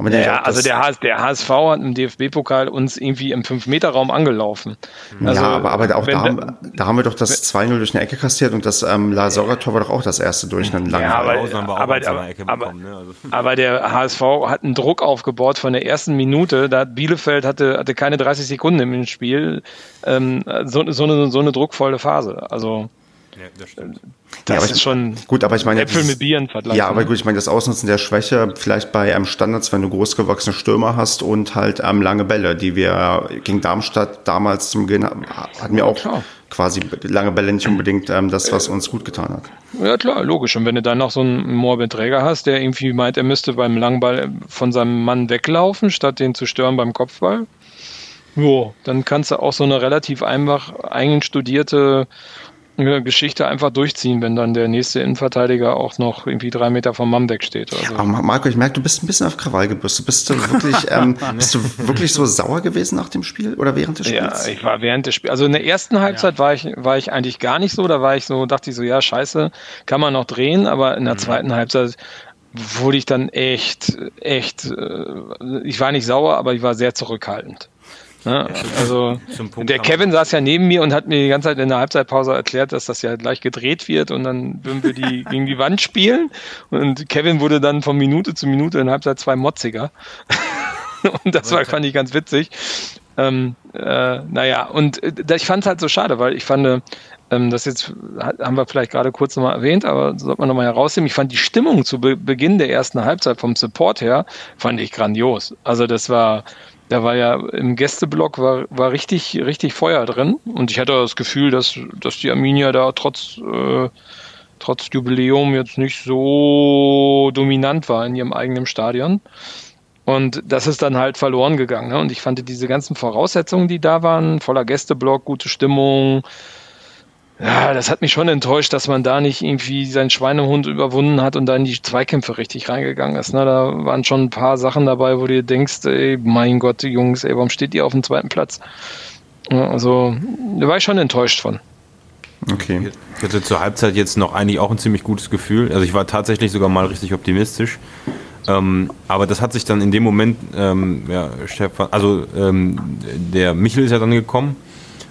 B: Ja, also der, HS, der, HSV hat im DFB-Pokal uns irgendwie im 5-Meter-Raum angelaufen.
A: Also, ja, aber, aber auch da haben, da haben wir doch das 2-0 durch eine Ecke kassiert und das ähm, La Soga-Tor war doch auch das erste durch einen langen
B: ja, aber, aber, aber, bekommen, ne? also. (laughs) aber, der HSV hat einen Druck aufgebaut von der ersten Minute. Da hat Bielefeld hatte, hatte keine 30 Sekunden im Spiel. Ähm, so, so, eine, so eine druckvolle Phase. Also
C: ja, das
B: ja, ist ich, schon
A: gut, aber ich meine,
B: Äpfel mit Bieren
A: vergleichen. Ja, aber ne? gut, ich meine, das Ausnutzen der Schwäche vielleicht bei einem Standards, wenn du großgewachsene Stürmer hast und halt ähm, lange Bälle, die wir gegen Darmstadt damals zum Beginn hatten wir auch klar. quasi lange Bälle nicht unbedingt ähm, das, was uns gut getan hat.
B: Ja, klar, logisch. Und wenn du dann noch so einen Morbid Träger hast, der irgendwie meint, er müsste beim Langball von seinem Mann weglaufen, statt den zu stören beim Kopfball, jo, dann kannst du auch so eine relativ einfach einstudierte Geschichte einfach durchziehen, wenn dann der nächste Innenverteidiger auch noch irgendwie drei Meter vom Mann wegsteht.
A: Also. Aber Marco, ich merke, du bist ein bisschen auf Krawall gebürstet. Bist du wirklich, (laughs) ähm, bist du wirklich so sauer gewesen nach dem Spiel oder während des Spiels?
B: Ja, ich war während des Spiels. Also in der ersten Halbzeit ja. war ich, war ich eigentlich gar nicht so. Da war ich so, dachte ich so, ja, scheiße, kann man noch drehen, aber in der mhm. zweiten Halbzeit wurde ich dann echt, echt, äh, ich war nicht sauer, aber ich war sehr zurückhaltend. Ne? Also der Kevin saß ja neben mir und hat mir die ganze Zeit in der Halbzeitpause erklärt, dass das ja gleich gedreht wird und dann würden wir die gegen die Wand spielen. Und Kevin wurde dann von Minute zu Minute in Halbzeit zwei motziger. (laughs) und das war, fand ich ganz witzig. Ähm, äh, naja, und äh, ich fand es halt so schade, weil ich fand, ähm, das jetzt haben wir vielleicht gerade kurz nochmal erwähnt, aber sollte man nochmal herausheben. Ich fand die Stimmung zu Be Beginn der ersten Halbzeit vom Support her, fand ich grandios. Also das war, da war ja im Gästeblock war, war richtig, richtig Feuer drin. Und ich hatte das Gefühl, dass, dass die Arminia da trotz, äh, trotz Jubiläum jetzt nicht so dominant war in ihrem eigenen Stadion. Und das ist dann halt verloren gegangen. Ne? Und ich fand diese ganzen Voraussetzungen, die da waren, voller Gästeblock, gute Stimmung, ja, das hat mich schon enttäuscht, dass man da nicht irgendwie seinen Schweinehund überwunden hat und da in die Zweikämpfe richtig reingegangen ist. Ne? Da waren schon ein paar Sachen dabei, wo du denkst, ey, mein Gott, Jungs, ey, warum steht ihr auf dem zweiten Platz? Ja, also, da war ich schon enttäuscht von.
C: Okay. Ich hatte zur Halbzeit jetzt noch eigentlich auch ein ziemlich gutes Gefühl. Also ich war tatsächlich sogar mal richtig optimistisch. Ähm, aber das hat sich dann in dem Moment, ähm, ja, Stefan, also ähm, der Michel ist ja dann gekommen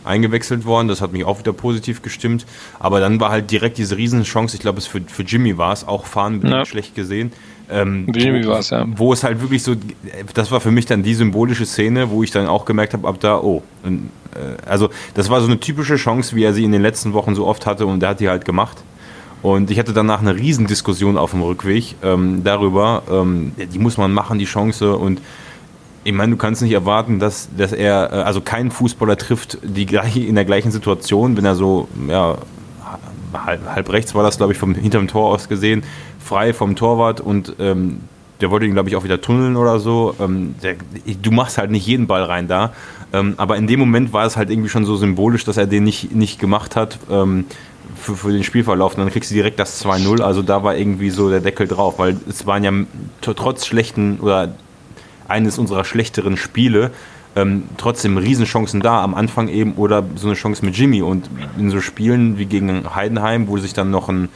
C: eingewechselt worden. Das hat mich auch wieder positiv gestimmt. Aber dann war halt direkt diese Riesenchance, ich glaube, es für, für Jimmy war es, auch fahren ja. schlecht gesehen. Ähm, Jimmy war es, ja. Wo es halt wirklich so, das war für mich dann die symbolische Szene, wo ich dann auch gemerkt habe, ab da, oh. Äh, also, das war so eine typische Chance, wie er sie in den letzten Wochen so oft hatte und der hat die halt gemacht. Und ich hatte danach eine Riesendiskussion auf dem Rückweg ähm, darüber, ähm, die muss man machen, die Chance. Und ich meine, du kannst nicht erwarten, dass, dass er, äh, also kein Fußballer trifft die gleiche, in der gleichen Situation, wenn er so, ja, halb, halb rechts war das, glaube ich, vom hinterm Tor aus gesehen, frei vom Torwart und ähm, der wollte ihn, glaube ich, auch wieder tunneln oder so. Ähm, der, du machst halt nicht jeden Ball rein da. Ähm, aber in dem Moment war es halt irgendwie schon so symbolisch, dass er den nicht, nicht gemacht hat ähm, für, für den Spielverlauf. Und dann kriegst du direkt das 2-0. Also da war irgendwie so der Deckel drauf, weil es waren ja trotz schlechten oder eines unserer schlechteren Spiele. Ähm, trotzdem Riesenchancen da am Anfang eben oder so eine Chance mit Jimmy. Und in so Spielen wie gegen Heidenheim, wo sich dann noch ein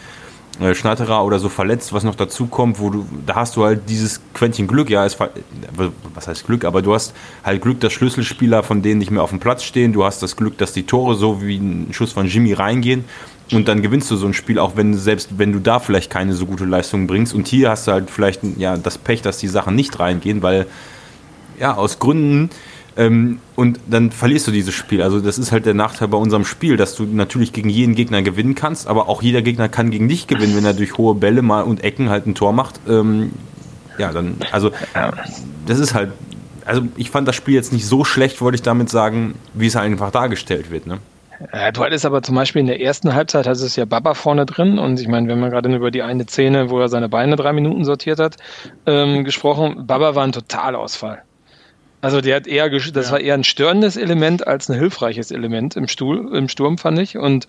C: äh, Schnatterer oder so verletzt, was noch dazu kommt, wo du, da hast du halt dieses Quäntchen Glück, ja, es, was heißt Glück, aber du hast halt Glück, dass Schlüsselspieler von denen nicht mehr auf dem Platz stehen, du hast das Glück, dass die Tore so wie ein Schuss von Jimmy reingehen und dann gewinnst du so ein Spiel, auch wenn selbst wenn du da vielleicht keine so gute Leistung bringst. Und hier hast du halt vielleicht ja das Pech, dass die Sachen nicht reingehen, weil ja aus Gründen ähm, und dann verlierst du dieses Spiel. Also das ist halt der Nachteil bei unserem Spiel, dass du natürlich gegen jeden Gegner gewinnen kannst, aber auch jeder Gegner kann gegen dich gewinnen, wenn er durch hohe Bälle mal und Ecken halt ein Tor macht. Ähm, ja, dann also das ist halt also ich fand das Spiel jetzt nicht so schlecht, wollte ich damit sagen, wie es halt einfach dargestellt wird. Ne?
B: Ja, du hattest aber zum Beispiel in der ersten Halbzeit hast es ja Baba vorne drin und ich meine, wenn man gerade über die eine Szene, wo er seine Beine drei Minuten sortiert hat, ähm, gesprochen, Baba war ein Totalausfall. Also der hat eher, das ja. war eher ein störendes Element als ein hilfreiches Element im, Stuhl, im Sturm, fand ich. Und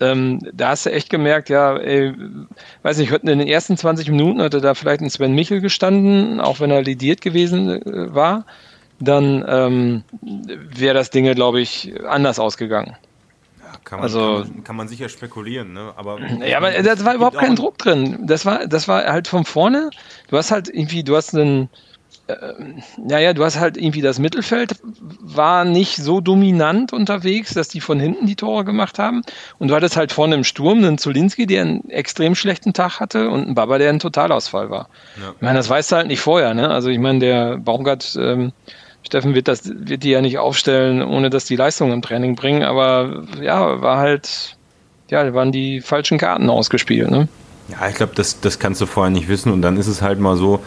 B: ähm, da hast du echt gemerkt, ja, ey, weiß nicht, in den ersten 20 Minuten hätte da vielleicht ein Sven Michel gestanden, auch wenn er lidiert gewesen äh, war dann ähm, wäre das Ding, glaube ich, anders ausgegangen.
C: Ja, kann man, also, kann man, kann, man, sicher spekulieren, ne? Aber, (clears throat)
B: ja, aber da war überhaupt kein Druck drin. Das war, das war halt von vorne. Du hast halt irgendwie, du hast einen, äh, naja, du hast halt irgendwie das Mittelfeld war nicht so dominant unterwegs, dass die von hinten die Tore gemacht haben. Und du hattest halt vorne im Sturm einen Zulinski, der einen extrem schlechten Tag hatte und einen Baba, der ein Totalausfall war. Ja. Ich meine, das weißt du halt nicht vorher, ne? Also ich meine, der Baumgart ähm, Steffen wird, das, wird die ja nicht aufstellen, ohne dass die Leistung im Training bringen, aber ja, war halt, ja, waren die falschen Karten ausgespielt. Ne?
C: Ja, ich glaube, das, das kannst du vorher nicht wissen und dann ist es halt mal so,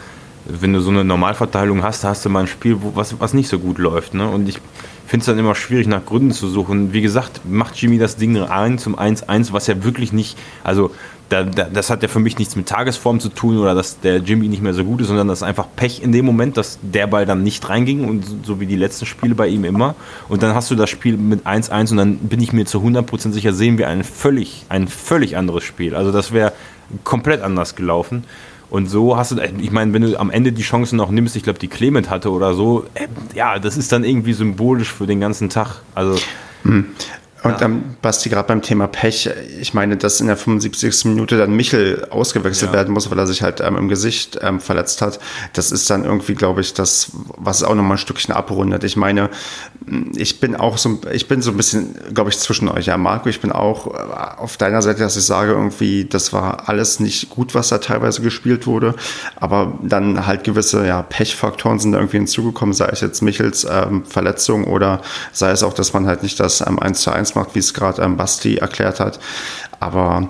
C: wenn du so eine Normalverteilung hast, hast du mal ein Spiel, wo, was, was nicht so gut läuft. Ne? Und ich finde es dann immer schwierig, nach Gründen zu suchen. Wie gesagt, macht Jimmy das Ding rein zum 1-1, was ja wirklich nicht, also da, da, das hat ja für mich nichts mit Tagesform zu tun oder dass der Jimmy nicht mehr so gut ist, sondern das ist einfach Pech in dem Moment, dass der Ball dann nicht reinging und so, wie die letzten Spiele bei ihm immer. Und dann hast du das Spiel mit 1-1 und dann bin ich mir zu 100% sicher, sehen wir ein völlig, ein völlig anderes Spiel. Also das wäre komplett anders gelaufen. Und so hast du, ich meine, wenn du am Ende die Chancen noch nimmst, ich glaube, die Clement hatte oder so, äh, ja, das ist dann irgendwie symbolisch für den ganzen Tag. Also.
A: Mhm. Und ja. ähm, Basti, gerade beim Thema Pech, ich meine, dass in der 75. Minute dann Michel ausgewechselt ja. werden muss, weil er sich halt ähm, im Gesicht ähm, verletzt hat, das ist dann irgendwie, glaube ich, das, was es auch nochmal ein Stückchen abrundet. Ich meine, ich bin auch so, ich bin so ein bisschen, glaube ich, zwischen euch. Ja, Marco, ich bin auch äh, auf deiner Seite, dass ich sage, irgendwie, das war alles nicht gut, was da teilweise gespielt wurde, aber dann halt gewisse ja, Pechfaktoren sind da irgendwie hinzugekommen, sei es jetzt Michels ähm, Verletzung oder sei es auch, dass man halt nicht das ähm, 1 zu 1 1 macht, wie es gerade ähm, Basti erklärt hat. Aber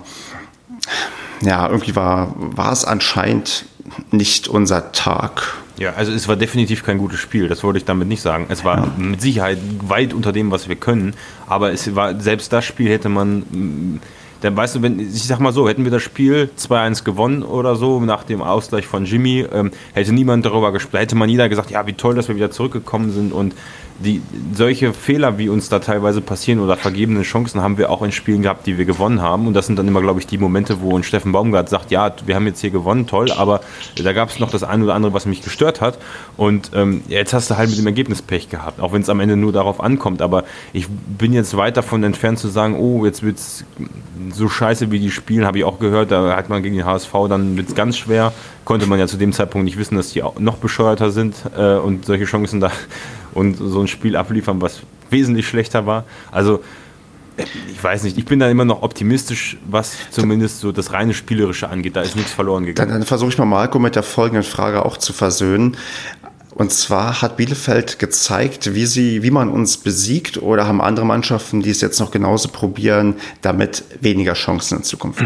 A: ja, irgendwie war, war es anscheinend nicht unser Tag.
C: Ja, also es war definitiv kein gutes Spiel, das wollte ich damit nicht sagen. Es war ja. mit Sicherheit weit unter dem, was wir können, aber es war selbst das Spiel hätte man dann weißt du, wenn, ich sag mal so, hätten wir das Spiel 2-1 gewonnen oder so, nach dem Ausgleich von Jimmy, ähm, hätte niemand darüber gesprochen, hätte man jeder gesagt, ja, wie toll, dass wir wieder zurückgekommen sind und die, solche Fehler, wie uns da teilweise passieren oder vergebene Chancen, haben wir auch in Spielen gehabt, die wir gewonnen haben. Und das sind dann immer, glaube ich, die Momente, wo ein Steffen Baumgart sagt, ja, wir haben jetzt hier gewonnen, toll, aber da gab es noch das eine oder andere, was mich gestört hat. Und ähm, jetzt hast du halt mit dem Ergebnis Pech gehabt, auch wenn es am Ende nur darauf ankommt. Aber ich bin jetzt weit davon entfernt zu sagen, oh, jetzt wird es so scheiße, wie die spielen, habe ich auch gehört, da hat man gegen den HSV, dann wird es ganz schwer. Konnte man ja zu dem Zeitpunkt nicht wissen, dass die noch bescheuerter sind äh, und solche Chancen da (laughs) und so ein Spiel abliefern, was wesentlich schlechter war. Also ich weiß nicht, ich bin da immer noch optimistisch, was zumindest so das reine Spielerische angeht. Da ist nichts verloren gegangen.
A: Dann, dann versuche ich mal Marco mit der folgenden Frage auch zu versöhnen. Und zwar hat Bielefeld gezeigt, wie sie, wie man uns besiegt, oder haben andere Mannschaften, die es jetzt noch genauso probieren, damit weniger Chancen in Zukunft?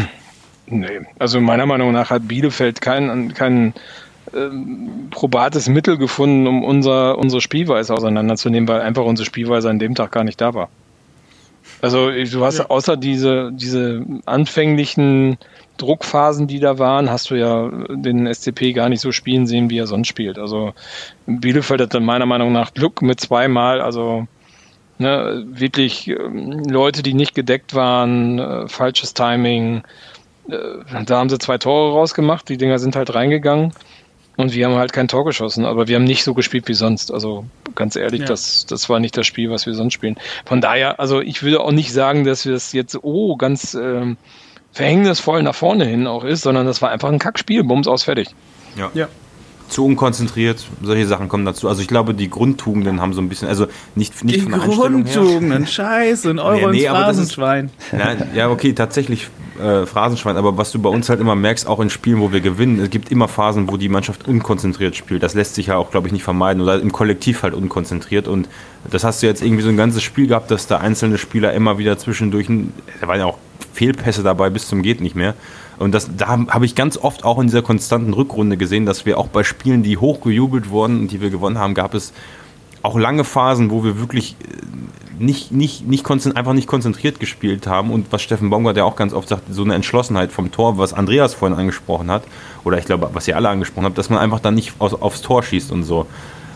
B: Nee, also meiner Meinung nach hat Bielefeld keinen kein, ähm, probates Mittel gefunden, um unser, unsere Spielweise auseinanderzunehmen, weil einfach unsere Spielweise an dem Tag gar nicht da war. Also du hast ja. außer diese, diese anfänglichen Druckphasen, die da waren, hast du ja den SCP gar nicht so spielen sehen, wie er sonst spielt. Also Bielefeld hat dann meiner Meinung nach Glück mit zweimal, also ne, wirklich äh, Leute, die nicht gedeckt waren, äh, falsches Timing. Äh, da haben sie zwei Tore rausgemacht, die Dinger sind halt reingegangen. Und wir haben halt kein Tor geschossen, aber wir haben nicht so gespielt wie sonst. Also ganz ehrlich, ja. das, das war nicht das Spiel, was wir sonst spielen. Von daher, also ich würde auch nicht sagen, dass wir es jetzt, oh, ganz ähm, verhängnisvoll nach vorne hin auch ist, sondern das war einfach ein Kackspiel, Bums aus, fertig.
C: Ja. ja zu unkonzentriert, solche Sachen kommen dazu. Also ich glaube, die Grundtugenden haben so ein bisschen, also nicht, nicht
D: die von der Grundtugenden, scheiße, ein Euro nee, nee, ins Phrasenschwein.
C: ja, okay, tatsächlich äh, Phrasenschwein, aber was du bei uns halt immer merkst, auch in Spielen, wo wir gewinnen, es gibt immer Phasen, wo die Mannschaft unkonzentriert spielt. Das lässt sich ja auch, glaube ich, nicht vermeiden oder im Kollektiv halt unkonzentriert und das hast du jetzt irgendwie so ein ganzes Spiel gehabt, dass da einzelne Spieler immer wieder zwischendurch, da waren ja auch Fehlpässe dabei bis zum geht nicht mehr und das, da habe ich ganz oft auch in dieser konstanten Rückrunde gesehen, dass wir auch bei Spielen, die hochgejubelt wurden und die wir gewonnen haben, gab es auch lange Phasen, wo wir wirklich äh, nicht, nicht, nicht einfach nicht konzentriert gespielt haben und was Steffen Baumgart ja auch ganz oft sagt, so eine Entschlossenheit vom Tor, was Andreas vorhin angesprochen hat, oder ich glaube, was ihr alle angesprochen habt, dass man einfach dann nicht aus, aufs Tor schießt und so.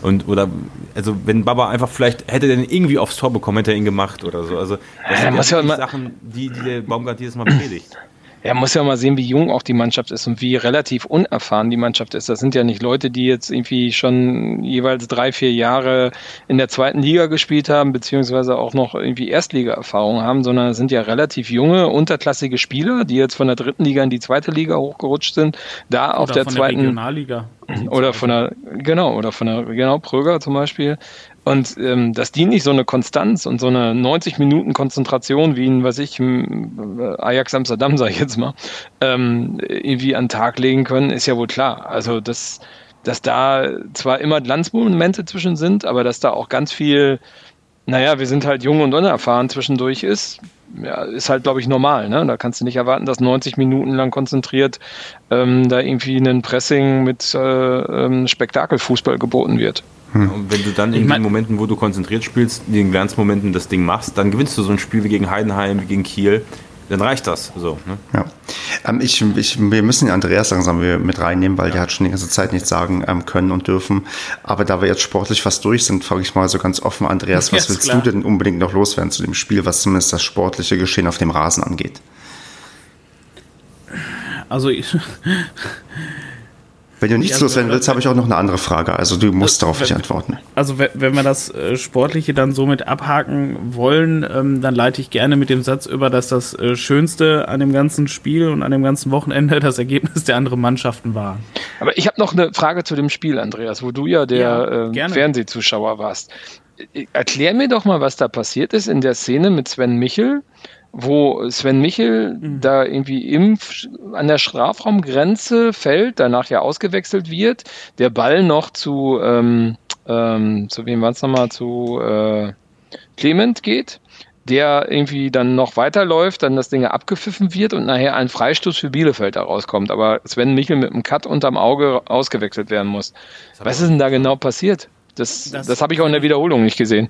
C: Und, oder, also, wenn Baba einfach vielleicht, hätte den irgendwie aufs Tor bekommen, hätte er ihn gemacht oder so. Also, das
B: Ja,
C: sind ja
B: ja
C: Sachen, die, die der Baumgart jedes Mal predigt.
B: Er muss ja mal sehen, wie jung auch die Mannschaft ist und wie relativ unerfahren die Mannschaft ist. Das sind ja nicht Leute, die jetzt irgendwie schon jeweils drei, vier Jahre in der zweiten Liga gespielt haben, beziehungsweise auch noch irgendwie Erstliga-Erfahrung haben, sondern es sind ja relativ junge, unterklassige Spieler, die jetzt von der dritten Liga in die zweite Liga hochgerutscht sind, da auf
D: Oder
B: der
D: von
B: zweiten
D: der Regionalliga. (clears throat)
B: oder von der, genau, oder von der, genau, Pröger zum Beispiel. Und ähm, dass die nicht so eine Konstanz und so eine 90 Minuten Konzentration wie ein, was ich, äh, Ajax Amsterdam, (laughs) sage ich jetzt mal, ähm, irgendwie an den Tag legen können, ist ja wohl klar. Also dass, dass da zwar immer Glanzmomente zwischen sind, aber dass da auch ganz viel, naja, wir sind halt jung und unerfahren zwischendurch ist, ja, ist halt, glaube ich, normal. Ne? Da kannst du nicht erwarten, dass 90 Minuten lang konzentriert ähm, da irgendwie ein Pressing mit äh, ähm, Spektakelfußball geboten wird.
C: Und wenn du dann in
D: Ich mein-
C: den Momenten, wo du konzentriert spielst, in den Glanzmomenten das Ding machst, dann gewinnst du so ein Spiel wie gegen Heidenheim, wie gegen Kiel. Dann reicht das. So, ne?
A: Ja. Ähm, ich, ich, wir müssen den Andreas langsam mit reinnehmen, weil der hat schon die ganze Zeit nichts sagen ähm, können und dürfen. Aber da wir jetzt sportlich fast durch sind, frage ich mal so ganz offen, Andreas,
D: Ja,
A: was
D: ist
A: willst
D: klar.
A: du denn unbedingt noch loswerden zu dem Spiel, was zumindest das sportliche Geschehen auf dem Rasen angeht?
D: Also ich,
A: Wenn du nichts
D: Ja,
A: loswerden
D: also,
A: willst, habe ich auch noch eine andere Frage. Also du musst
D: Das-
A: darauf nicht
D: wenn-
A: antworten.
D: also we- wenn wir das äh, Sportliche dann somit abhaken wollen, ähm, dann leite ich gerne mit dem Satz über, dass das äh, Schönste an dem ganzen Spiel und an dem ganzen Wochenende (laughs) das Ergebnis der anderen Mannschaften war.
B: Aber ich habe noch eine Frage zu dem Spiel, Andreas, wo du ja der
D: Ja,
B: äh,
D: gerne.
B: Fernsehzuschauer warst. Erklär mir doch mal, was da passiert ist in der Szene mit Sven Michel, wo Sven Michel
D: Mhm.
B: da irgendwie im, an der Strafraumgrenze fällt, danach ja ausgewechselt wird, der Ball noch zu, ähm, ähm, zu wem war es nochmal, zu äh, Clement geht, der irgendwie dann noch weiterläuft, dann das Ding abgepfiffen wird und nachher ein Freistoß für Bielefeld da rauskommt, aber Sven Michel mit einem Cut unterm Auge ausgewechselt werden muss. Was ist denn da genau passiert? Das, das,
D: Das-
B: habe ich auch in der Wiederholung nicht gesehen.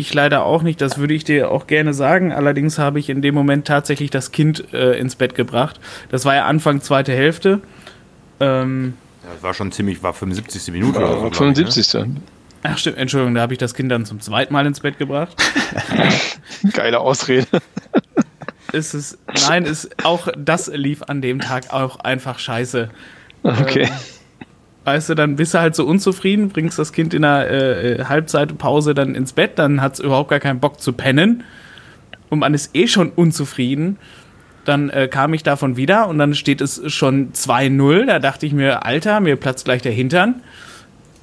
D: Ich leider auch nicht, das würde ich dir auch gerne sagen. Allerdings habe ich in dem Moment tatsächlich das Kind äh, ins Bett gebracht. Das war ja Anfang zweite Hälfte. Ähm,
C: Ja, das war schon ziemlich, war 75. Minute oder so. glaub ich,
B: 75.
D: ach stimmt, Entschuldigung, da habe ich das Kind dann zum zweiten Mal ins Bett gebracht. (laughs)
B: Geile Ausrede.
D: ist es, nein, ist auch das lief an dem Tag auch einfach scheiße.
B: Okay.
D: Weißt du, dann bist du halt so unzufrieden, bringst das Kind in der äh, äh, Halbzeitpause dann ins Bett, dann hat es überhaupt gar keinen Bock zu pennen und man ist eh schon unzufrieden. Dann äh, kam ich davon wieder und dann steht es schon 2-0. Da dachte ich mir, Alter, mir platzt gleich der Hintern.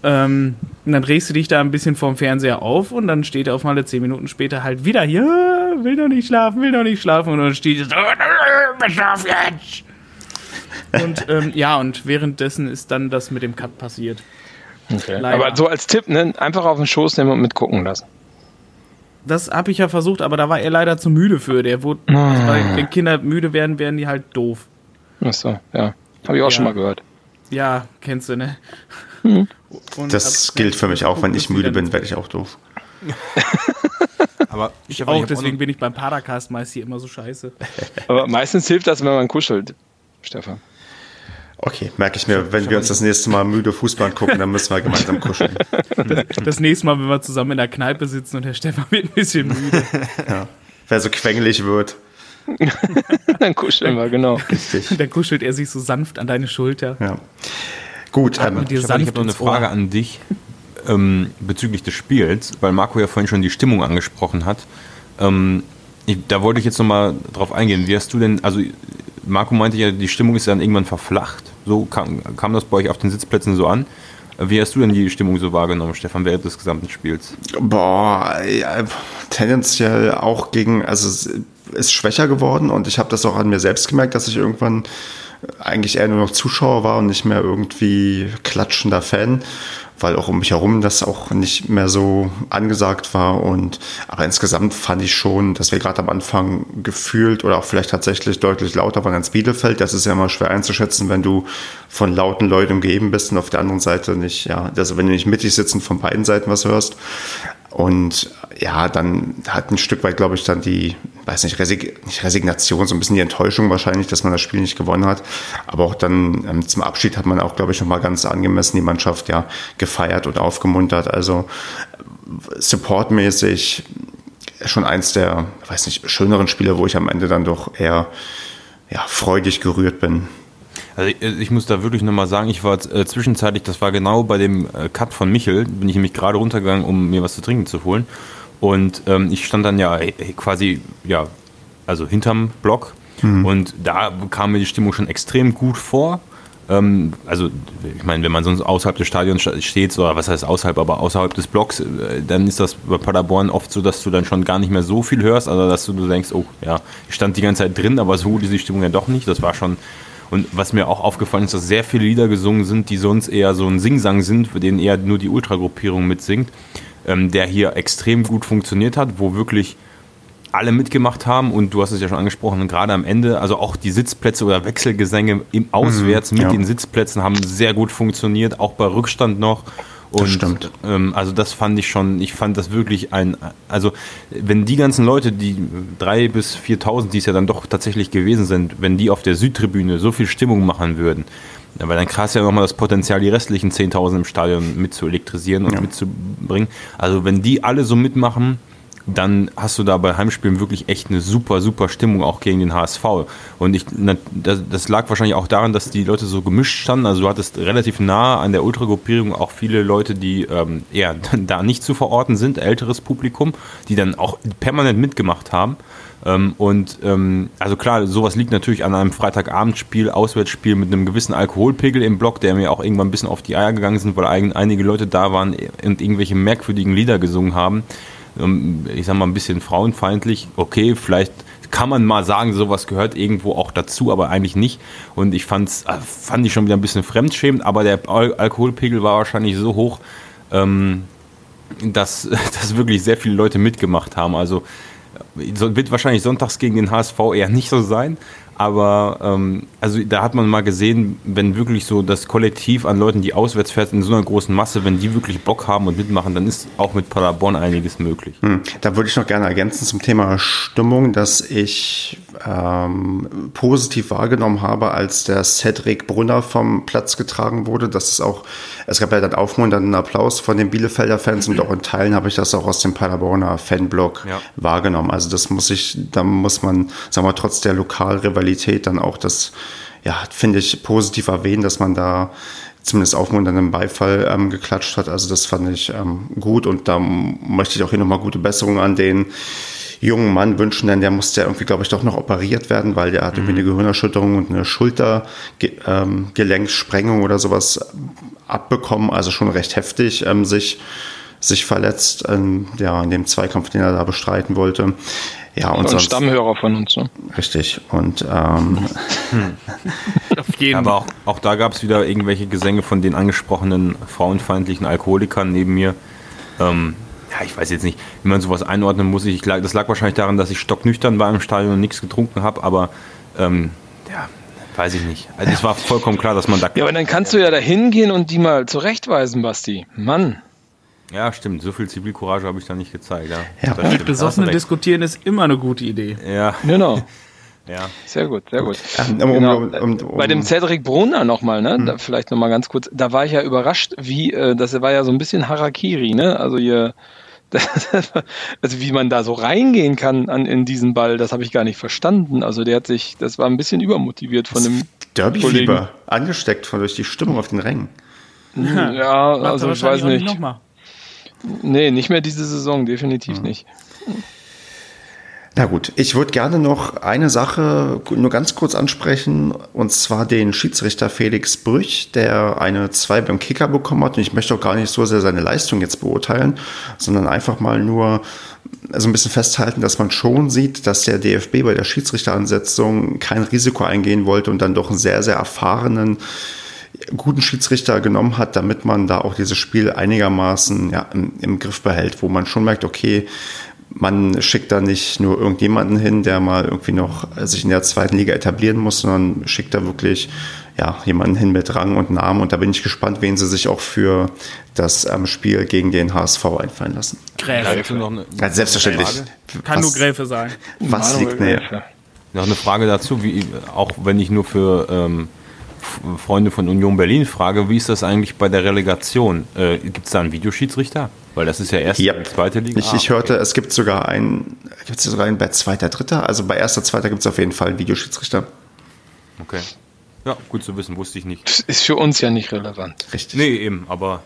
D: Ähm, und dann drehst du dich da ein bisschen vorm Fernseher auf und dann steht auf mal zehn Minuten später halt wieder hier, "Ah, will doch nicht schlafen, will doch nicht schlafen. Und dann steht es, (laughs) "Ah, schlaf jetzt! (laughs) Und ähm, ja, und währenddessen ist dann das mit dem Cut passiert.
B: okay. Aber so als Tipp, ne, einfach auf den Schoß nehmen und mitgucken lassen.
D: Das habe ich ja versucht, aber da war er leider zu müde für. Der wurde, also weil, wenn Kinder müde werden, werden die halt doof.
B: Achso, ja. Habe ich auch
D: Ja.
B: schon mal gehört.
D: Ja, kennst du, ne? Und
A: Das
D: hab-
A: gilt für mich auch. Wenn ich müde bin, werde ich auch doof. (laughs)
C: Aber ich,
D: Auch, deswegen bin ich beim Padercast meist hier immer so scheiße.
B: Aber meistens hilft das, wenn man kuschelt, Stefan.
A: Okay, merke ich mir, wenn wir uns das nächste Mal müde Fußball gucken, dann müssen wir gemeinsam kuscheln.
D: Das nächste Mal, wenn wir zusammen in der Kneipe sitzen und der Stefan wird ein bisschen müde. (laughs)
A: Wer so quengelig wird. (laughs)
B: Dann kuscheln wir, genau.
A: Richtig.
D: dann kuschelt er sich so sanft an deine Schulter.
A: Ja. Gut, ähm,
D: dir
C: Stefan, ich habe noch eine
D: ins Ohr.
C: Frage an dich ähm, bezüglich des Spiels, weil Marco ja vorhin schon die Stimmung angesprochen hat. Ähm, ich, da wollte ich jetzt nochmal drauf eingehen. Wie hast du denn, also Marco meinte ja, die Stimmung ist dann irgendwann verflacht. So kam, kam das bei euch auf den Sitzplätzen so an. Wie hast du denn die Stimmung so wahrgenommen, Stefan, während des gesamten Spiels?
A: Boah, ja, tendenziell auch gegen, also es ist schwächer geworden und ich habe das auch an mir selbst gemerkt, dass ich irgendwann eigentlich eher nur noch Zuschauer war und nicht mehr irgendwie klatschender Fan weil auch um mich herum das auch nicht mehr so angesagt war. Und aber insgesamt fand ich schon, dass wir gerade am Anfang gefühlt oder auch vielleicht tatsächlich deutlich lauter waren als Bielefeld. Das ist ja immer schwer einzuschätzen, wenn du von lauten Leuten umgeben bist und auf der anderen Seite nicht, ja, also wenn du nicht mittig sitzen von beiden Seiten was hörst. Und ja, dann hat ein Stück weit, glaube ich, dann die, weiß nicht, Resig nicht Resignation, so ein bisschen die Enttäuschung wahrscheinlich, dass man das Spiel nicht gewonnen hat. Aber auch dann ähm, zum Abschied hat man auch, glaube ich, nochmal ganz angemessen die Mannschaft ja gefeiert und aufgemuntert. Also supportmäßig schon eins der, weiß nicht, schöneren Spiele, wo ich am Ende dann doch eher ja, freudig gerührt bin.
C: Also ich, ich, muss da wirklich nochmal sagen, ich war äh, zwischenzeitlich, das war genau bei dem äh, Cut von Michel, bin ich nämlich gerade runtergegangen, um mir was zu trinken zu holen. Und ähm, ich stand dann ja äh, quasi, ja, also hinterm Block. Mhm. Und da kam mir die Stimmung schon extrem gut vor. Ähm, also, ich meine, wenn man sonst außerhalb des Stadions steht, oder was heißt außerhalb, aber außerhalb des Blocks, äh, dann ist das bei Paderborn oft so, dass du dann schon gar nicht mehr so viel hörst. Also, dass du, du denkst, oh ja, ich stand die ganze Zeit drin, aber so gut ist die Stimmung ja doch nicht. Das war schon und was mir auch aufgefallen ist, dass sehr viele Lieder gesungen sind, die sonst eher so ein Singsang sind, für den eher nur die Ultragruppierung mitsingt, ähm, der hier extrem gut funktioniert hat, wo wirklich alle mitgemacht haben und du hast es ja schon angesprochen, gerade am Ende, also auch die Sitzplätze oder Wechselgesänge im Auswärts mhm, mit ja. den Sitzplätzen haben sehr gut funktioniert, auch bei Rückstand noch. Und, das stimmt. Ähm, also das fand ich schon, ich fand das wirklich ein, also wenn die ganzen Leute, die drei bis 4.000, die es ja dann doch tatsächlich gewesen sind, wenn die auf der Südtribüne so viel Stimmung machen würden, weil dann krass ja nochmal das Potenzial, die restlichen 10.000 im Stadion mit zu elektrisieren und ja. mitzubringen. Also wenn die alle so mitmachen, dann hast du da bei Heimspielen wirklich echt eine super, super Stimmung auch gegen den HSV. Und ich, das, lag wahrscheinlich auch daran, dass die Leute so gemischt standen. Also du hattest relativ nah an der Ultragruppierung auch viele Leute, die ähm, eher (laughs) da nicht zu verorten sind, älteres Publikum, die dann auch permanent mitgemacht haben. Ähm, und ähm, also klar, sowas liegt natürlich an einem Freitagabendspiel, Auswärtsspiel mit einem gewissen Alkoholpegel im Block, der mir auch irgendwann ein bisschen auf die Eier gegangen sind, weil einige Leute da waren und irgendwelche merkwürdigen Lieder gesungen haben. Ähm, ich sag mal, ein bisschen frauenfeindlich. Okay, vielleicht kann man mal sagen, sowas gehört irgendwo auch dazu, aber eigentlich nicht. Und ich fand's, äh, fand ich schon wieder ein bisschen fremdschämend, aber der Al Alkoholpegel war wahrscheinlich so hoch, ähm, dass, (laughs) dass wirklich sehr viele Leute mitgemacht haben. Also wird wahrscheinlich sonntags gegen den HSV eher nicht so sein, aber ähm, also da hat man mal gesehen, wenn wirklich so das Kollektiv an Leuten, die auswärts fährt, in so einer großen Masse, wenn die wirklich Bock haben und mitmachen, dann ist auch mit Paderborn einiges möglich. Hm.
A: Da würde ich noch gerne ergänzen zum Thema Stimmung, dass ich ähm, positiv wahrgenommen habe, als der Cedric Brunner vom Platz getragen wurde. Das ist auch, es gab ja dann aufmunternden Applaus von den Bielefelder Fans und auch in Teilen habe ich das auch aus dem Paderborner Fanblock ja. wahrgenommen. Also das muss ich, da muss man, sagen wir, trotz der Lokalrivalität Qualität dann auch das, ja, finde ich positiv erwähnen, dass man da zumindest aufmunternden Beifall ähm, geklatscht hat. Also das fand ich ähm, gut und da möchte ich auch hier nochmal gute Besserung an den jungen Mann wünschen, denn der musste ja irgendwie, glaube ich, doch noch operiert werden, weil der hat mhm. irgendwie eine Gehirnerschütterung und eine Schultergelenksprengung ähm, oder sowas abbekommen, also schon recht heftig ähm, sich sich verletzt, ähm, ja, in dem Zweikampf, den er da bestreiten wollte. Ja, und, und sonst,
B: Stammhörer von uns. Ne?
A: Richtig. Und ähm,
C: Auf jeden. Aber auch, auch da gab es wieder irgendwelche Gesänge von den angesprochenen frauenfeindlichen Alkoholikern neben mir. Ähm, ja, ich weiß jetzt nicht, wie man sowas einordnen muss. Ich, das lag wahrscheinlich daran, dass ich stocknüchtern war im Stadion und nichts getrunken habe, aber ähm, ja, weiß ich nicht. Also es war vollkommen klar, dass man da.
B: Ja, aber dann kannst du ja da hingehen und die mal zurechtweisen, Basti. Mann.
C: Ja, stimmt. So viel Zivilcourage habe ich da nicht gezeigt. Ja,
D: ja. Mit Besoffenen diskutieren ist immer eine gute Idee.
B: Ja. Genau. (laughs) Ja. Sehr gut, sehr gut. Um, genau. um, um, Bei dem Cedric Brunner nochmal, ne? Hm. Da vielleicht nochmal ganz kurz. Da war ich ja überrascht, wie, äh, das war ja so ein bisschen Harakiri, ne? Also hier, (laughs) also wie man da so reingehen kann an, in diesen Ball, das habe ich gar nicht verstanden. Also der hat sich, das war ein bisschen übermotiviert von dem
A: Derby-Fieber angesteckt von durch die Stimmung auf den Rängen.
B: Ja, also ich weiß nicht. nicht Nee, nicht mehr diese Saison, definitiv mhm. nicht.
A: Na gut, ich würde gerne noch eine Sache nur ganz kurz ansprechen, und zwar den Schiedsrichter Felix Brüch, der eine 2 beim Kicker bekommen hat. Und ich möchte auch gar nicht so sehr seine Leistung jetzt beurteilen, sondern einfach mal nur so ein bisschen festhalten, dass man schon sieht, dass der DFB bei der Schiedsrichteransetzung kein Risiko eingehen wollte und dann doch einen sehr, sehr erfahrenen guten Schiedsrichter genommen hat, damit man da auch dieses Spiel einigermaßen ja, im, im Griff behält, wo man schon merkt, okay, man schickt da nicht nur irgendjemanden hin, der mal irgendwie noch sich in der zweiten Liga etablieren muss, sondern schickt da wirklich ja, jemanden hin mit Rang und Namen. Und da bin ich gespannt, wen sie sich auch für das ähm, Spiel gegen den HSV einfallen lassen.
D: Gräfe.
C: Noch eine,
A: Ja, selbstverständlich.
D: Kann
A: was,
D: nur Gräfe sein.
A: Was
B: Manuel
A: liegt näher?
B: Gräfe.
C: noch eine Frage dazu, wie, auch wenn ich nur für ähm, Freunde von Union Berlin frage, wie ist das eigentlich bei der Relegation? Äh, Gibt es da einen Videoschiedsrichter? Weil das ist ja erst
A: Ja.
C: zweite Liga.
A: Ich, ich hörte, es gibt sogar einen, gibt es sogar einen bei zweiter, dritter? Also bei erster, zweiter gibt es auf jeden Fall einen Videoschiedsrichter.
C: Okay. Ja, gut zu wissen, wusste ich nicht.
B: Das ist für uns ja nicht relevant.
A: Richtig.
C: Nee, eben, aber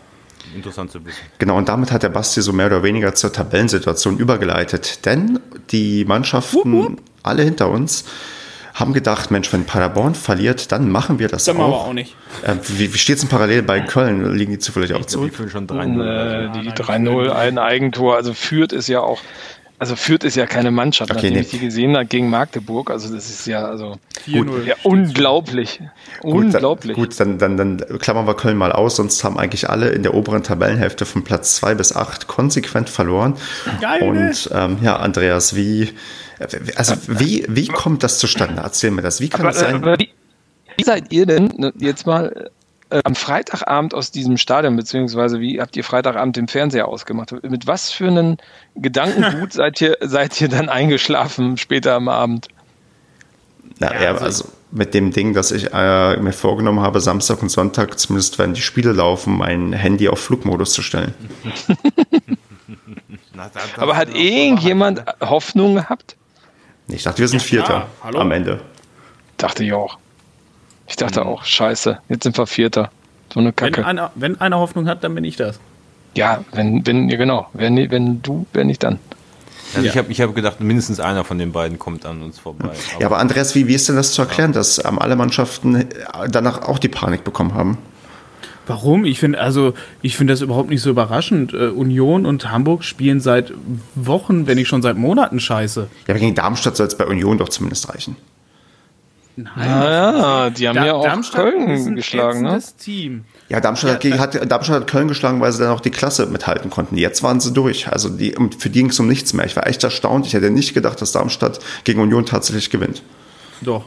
C: interessant zu wissen.
A: Genau, und damit hat der Basti so mehr oder weniger zur Tabellensituation übergeleitet. Denn die Mannschaften, alle hinter uns, haben gedacht, Mensch, wenn Paderborn verliert, dann machen wir das
D: Das machen wir
A: auch.
D: auch nicht.
A: Äh, wie wie steht es denn parallel bei Köln? Liegen die zufällig auch
C: die
A: zurück?
C: führen schon 3
B: Äh, die 3-0, ein Eigentor. Also Fürth ist ja auch, also Fürth ist ja keine Mannschaft,
A: Okay,
B: nachdem
A: nee.
B: ich die gesehen habe gegen Magdeburg. Also das ist ja also
D: 4-0.
B: ja, unglaublich.
A: Gut,
B: unglaublich.
A: Dann, gut, dann, dann, dann klammern wir Köln mal aus, sonst haben eigentlich alle in der oberen Tabellenhälfte von Platz 2 bis 8 konsequent verloren.
D: Geil, ne?
A: Und ähm, ja, Andreas, wie, also wie, wie kommt das zustande? Erzähl mir das. Wie kann
B: Aber,
A: es sein?
B: äh, wie, wie seid ihr denn ne, jetzt mal äh, am Freitagabend aus diesem Stadion, beziehungsweise wie habt ihr Freitagabend den Fernseher ausgemacht? Mit was für einen Gedankengut (laughs) seid ihr, seid ihr dann eingeschlafen später am Abend?
A: Na,
D: Ja,
A: ja,
D: also-
A: also, mit dem Ding, dass ich äh, mir vorgenommen habe, Samstag und Sonntag, zumindest wenn die Spiele laufen, mein Handy auf Flugmodus zu stellen. (laughs)
B: Aber hat irgendjemand Hoffnung gehabt?
A: Ich dachte, wir sind Vierter
D: klar. Hallo?
A: am Ende.
B: Dachte ich auch. Ich dachte auch, scheiße, jetzt sind wir Vierter. So eine
D: Wenn
B: Kacke.
D: einer, wenn einer Hoffnung hat, dann bin ich das.
B: Ja, wenn, wenn, ja genau. Wenn, wenn du, wenn nicht dann.
C: Also ich
D: Ja.
C: habe ich hab gedacht, mindestens einer von den beiden kommt an uns vorbei.
A: Ja, aber Andreas, wie, wie ist denn das zu erklären, dass ähm, alle Mannschaften äh, danach auch die Panik bekommen haben?
D: Warum? Ich finde also, ich finde das überhaupt nicht so überraschend. Äh, Union und Hamburg spielen seit Wochen, wenn nicht schon seit Monaten Scheiße.
A: Ja, aber gegen Darmstadt soll es bei Union doch zumindest reichen.
D: Nein.
B: Naja, die haben
D: Da-
B: ja auch
D: Darmstadt ist
B: Köln
D: ein
B: geschlagen, ne?
D: Team.
A: Ja, Darmstadt, hat, gegen, hat, Darmstadt hat Köln geschlagen, weil sie dann auch die Klasse mithalten konnten. Jetzt waren sie durch. Also die, und für die ging es um nichts mehr. Ich war echt erstaunt. Ich hätte nicht gedacht, dass Darmstadt gegen Union tatsächlich gewinnt.
D: Doch.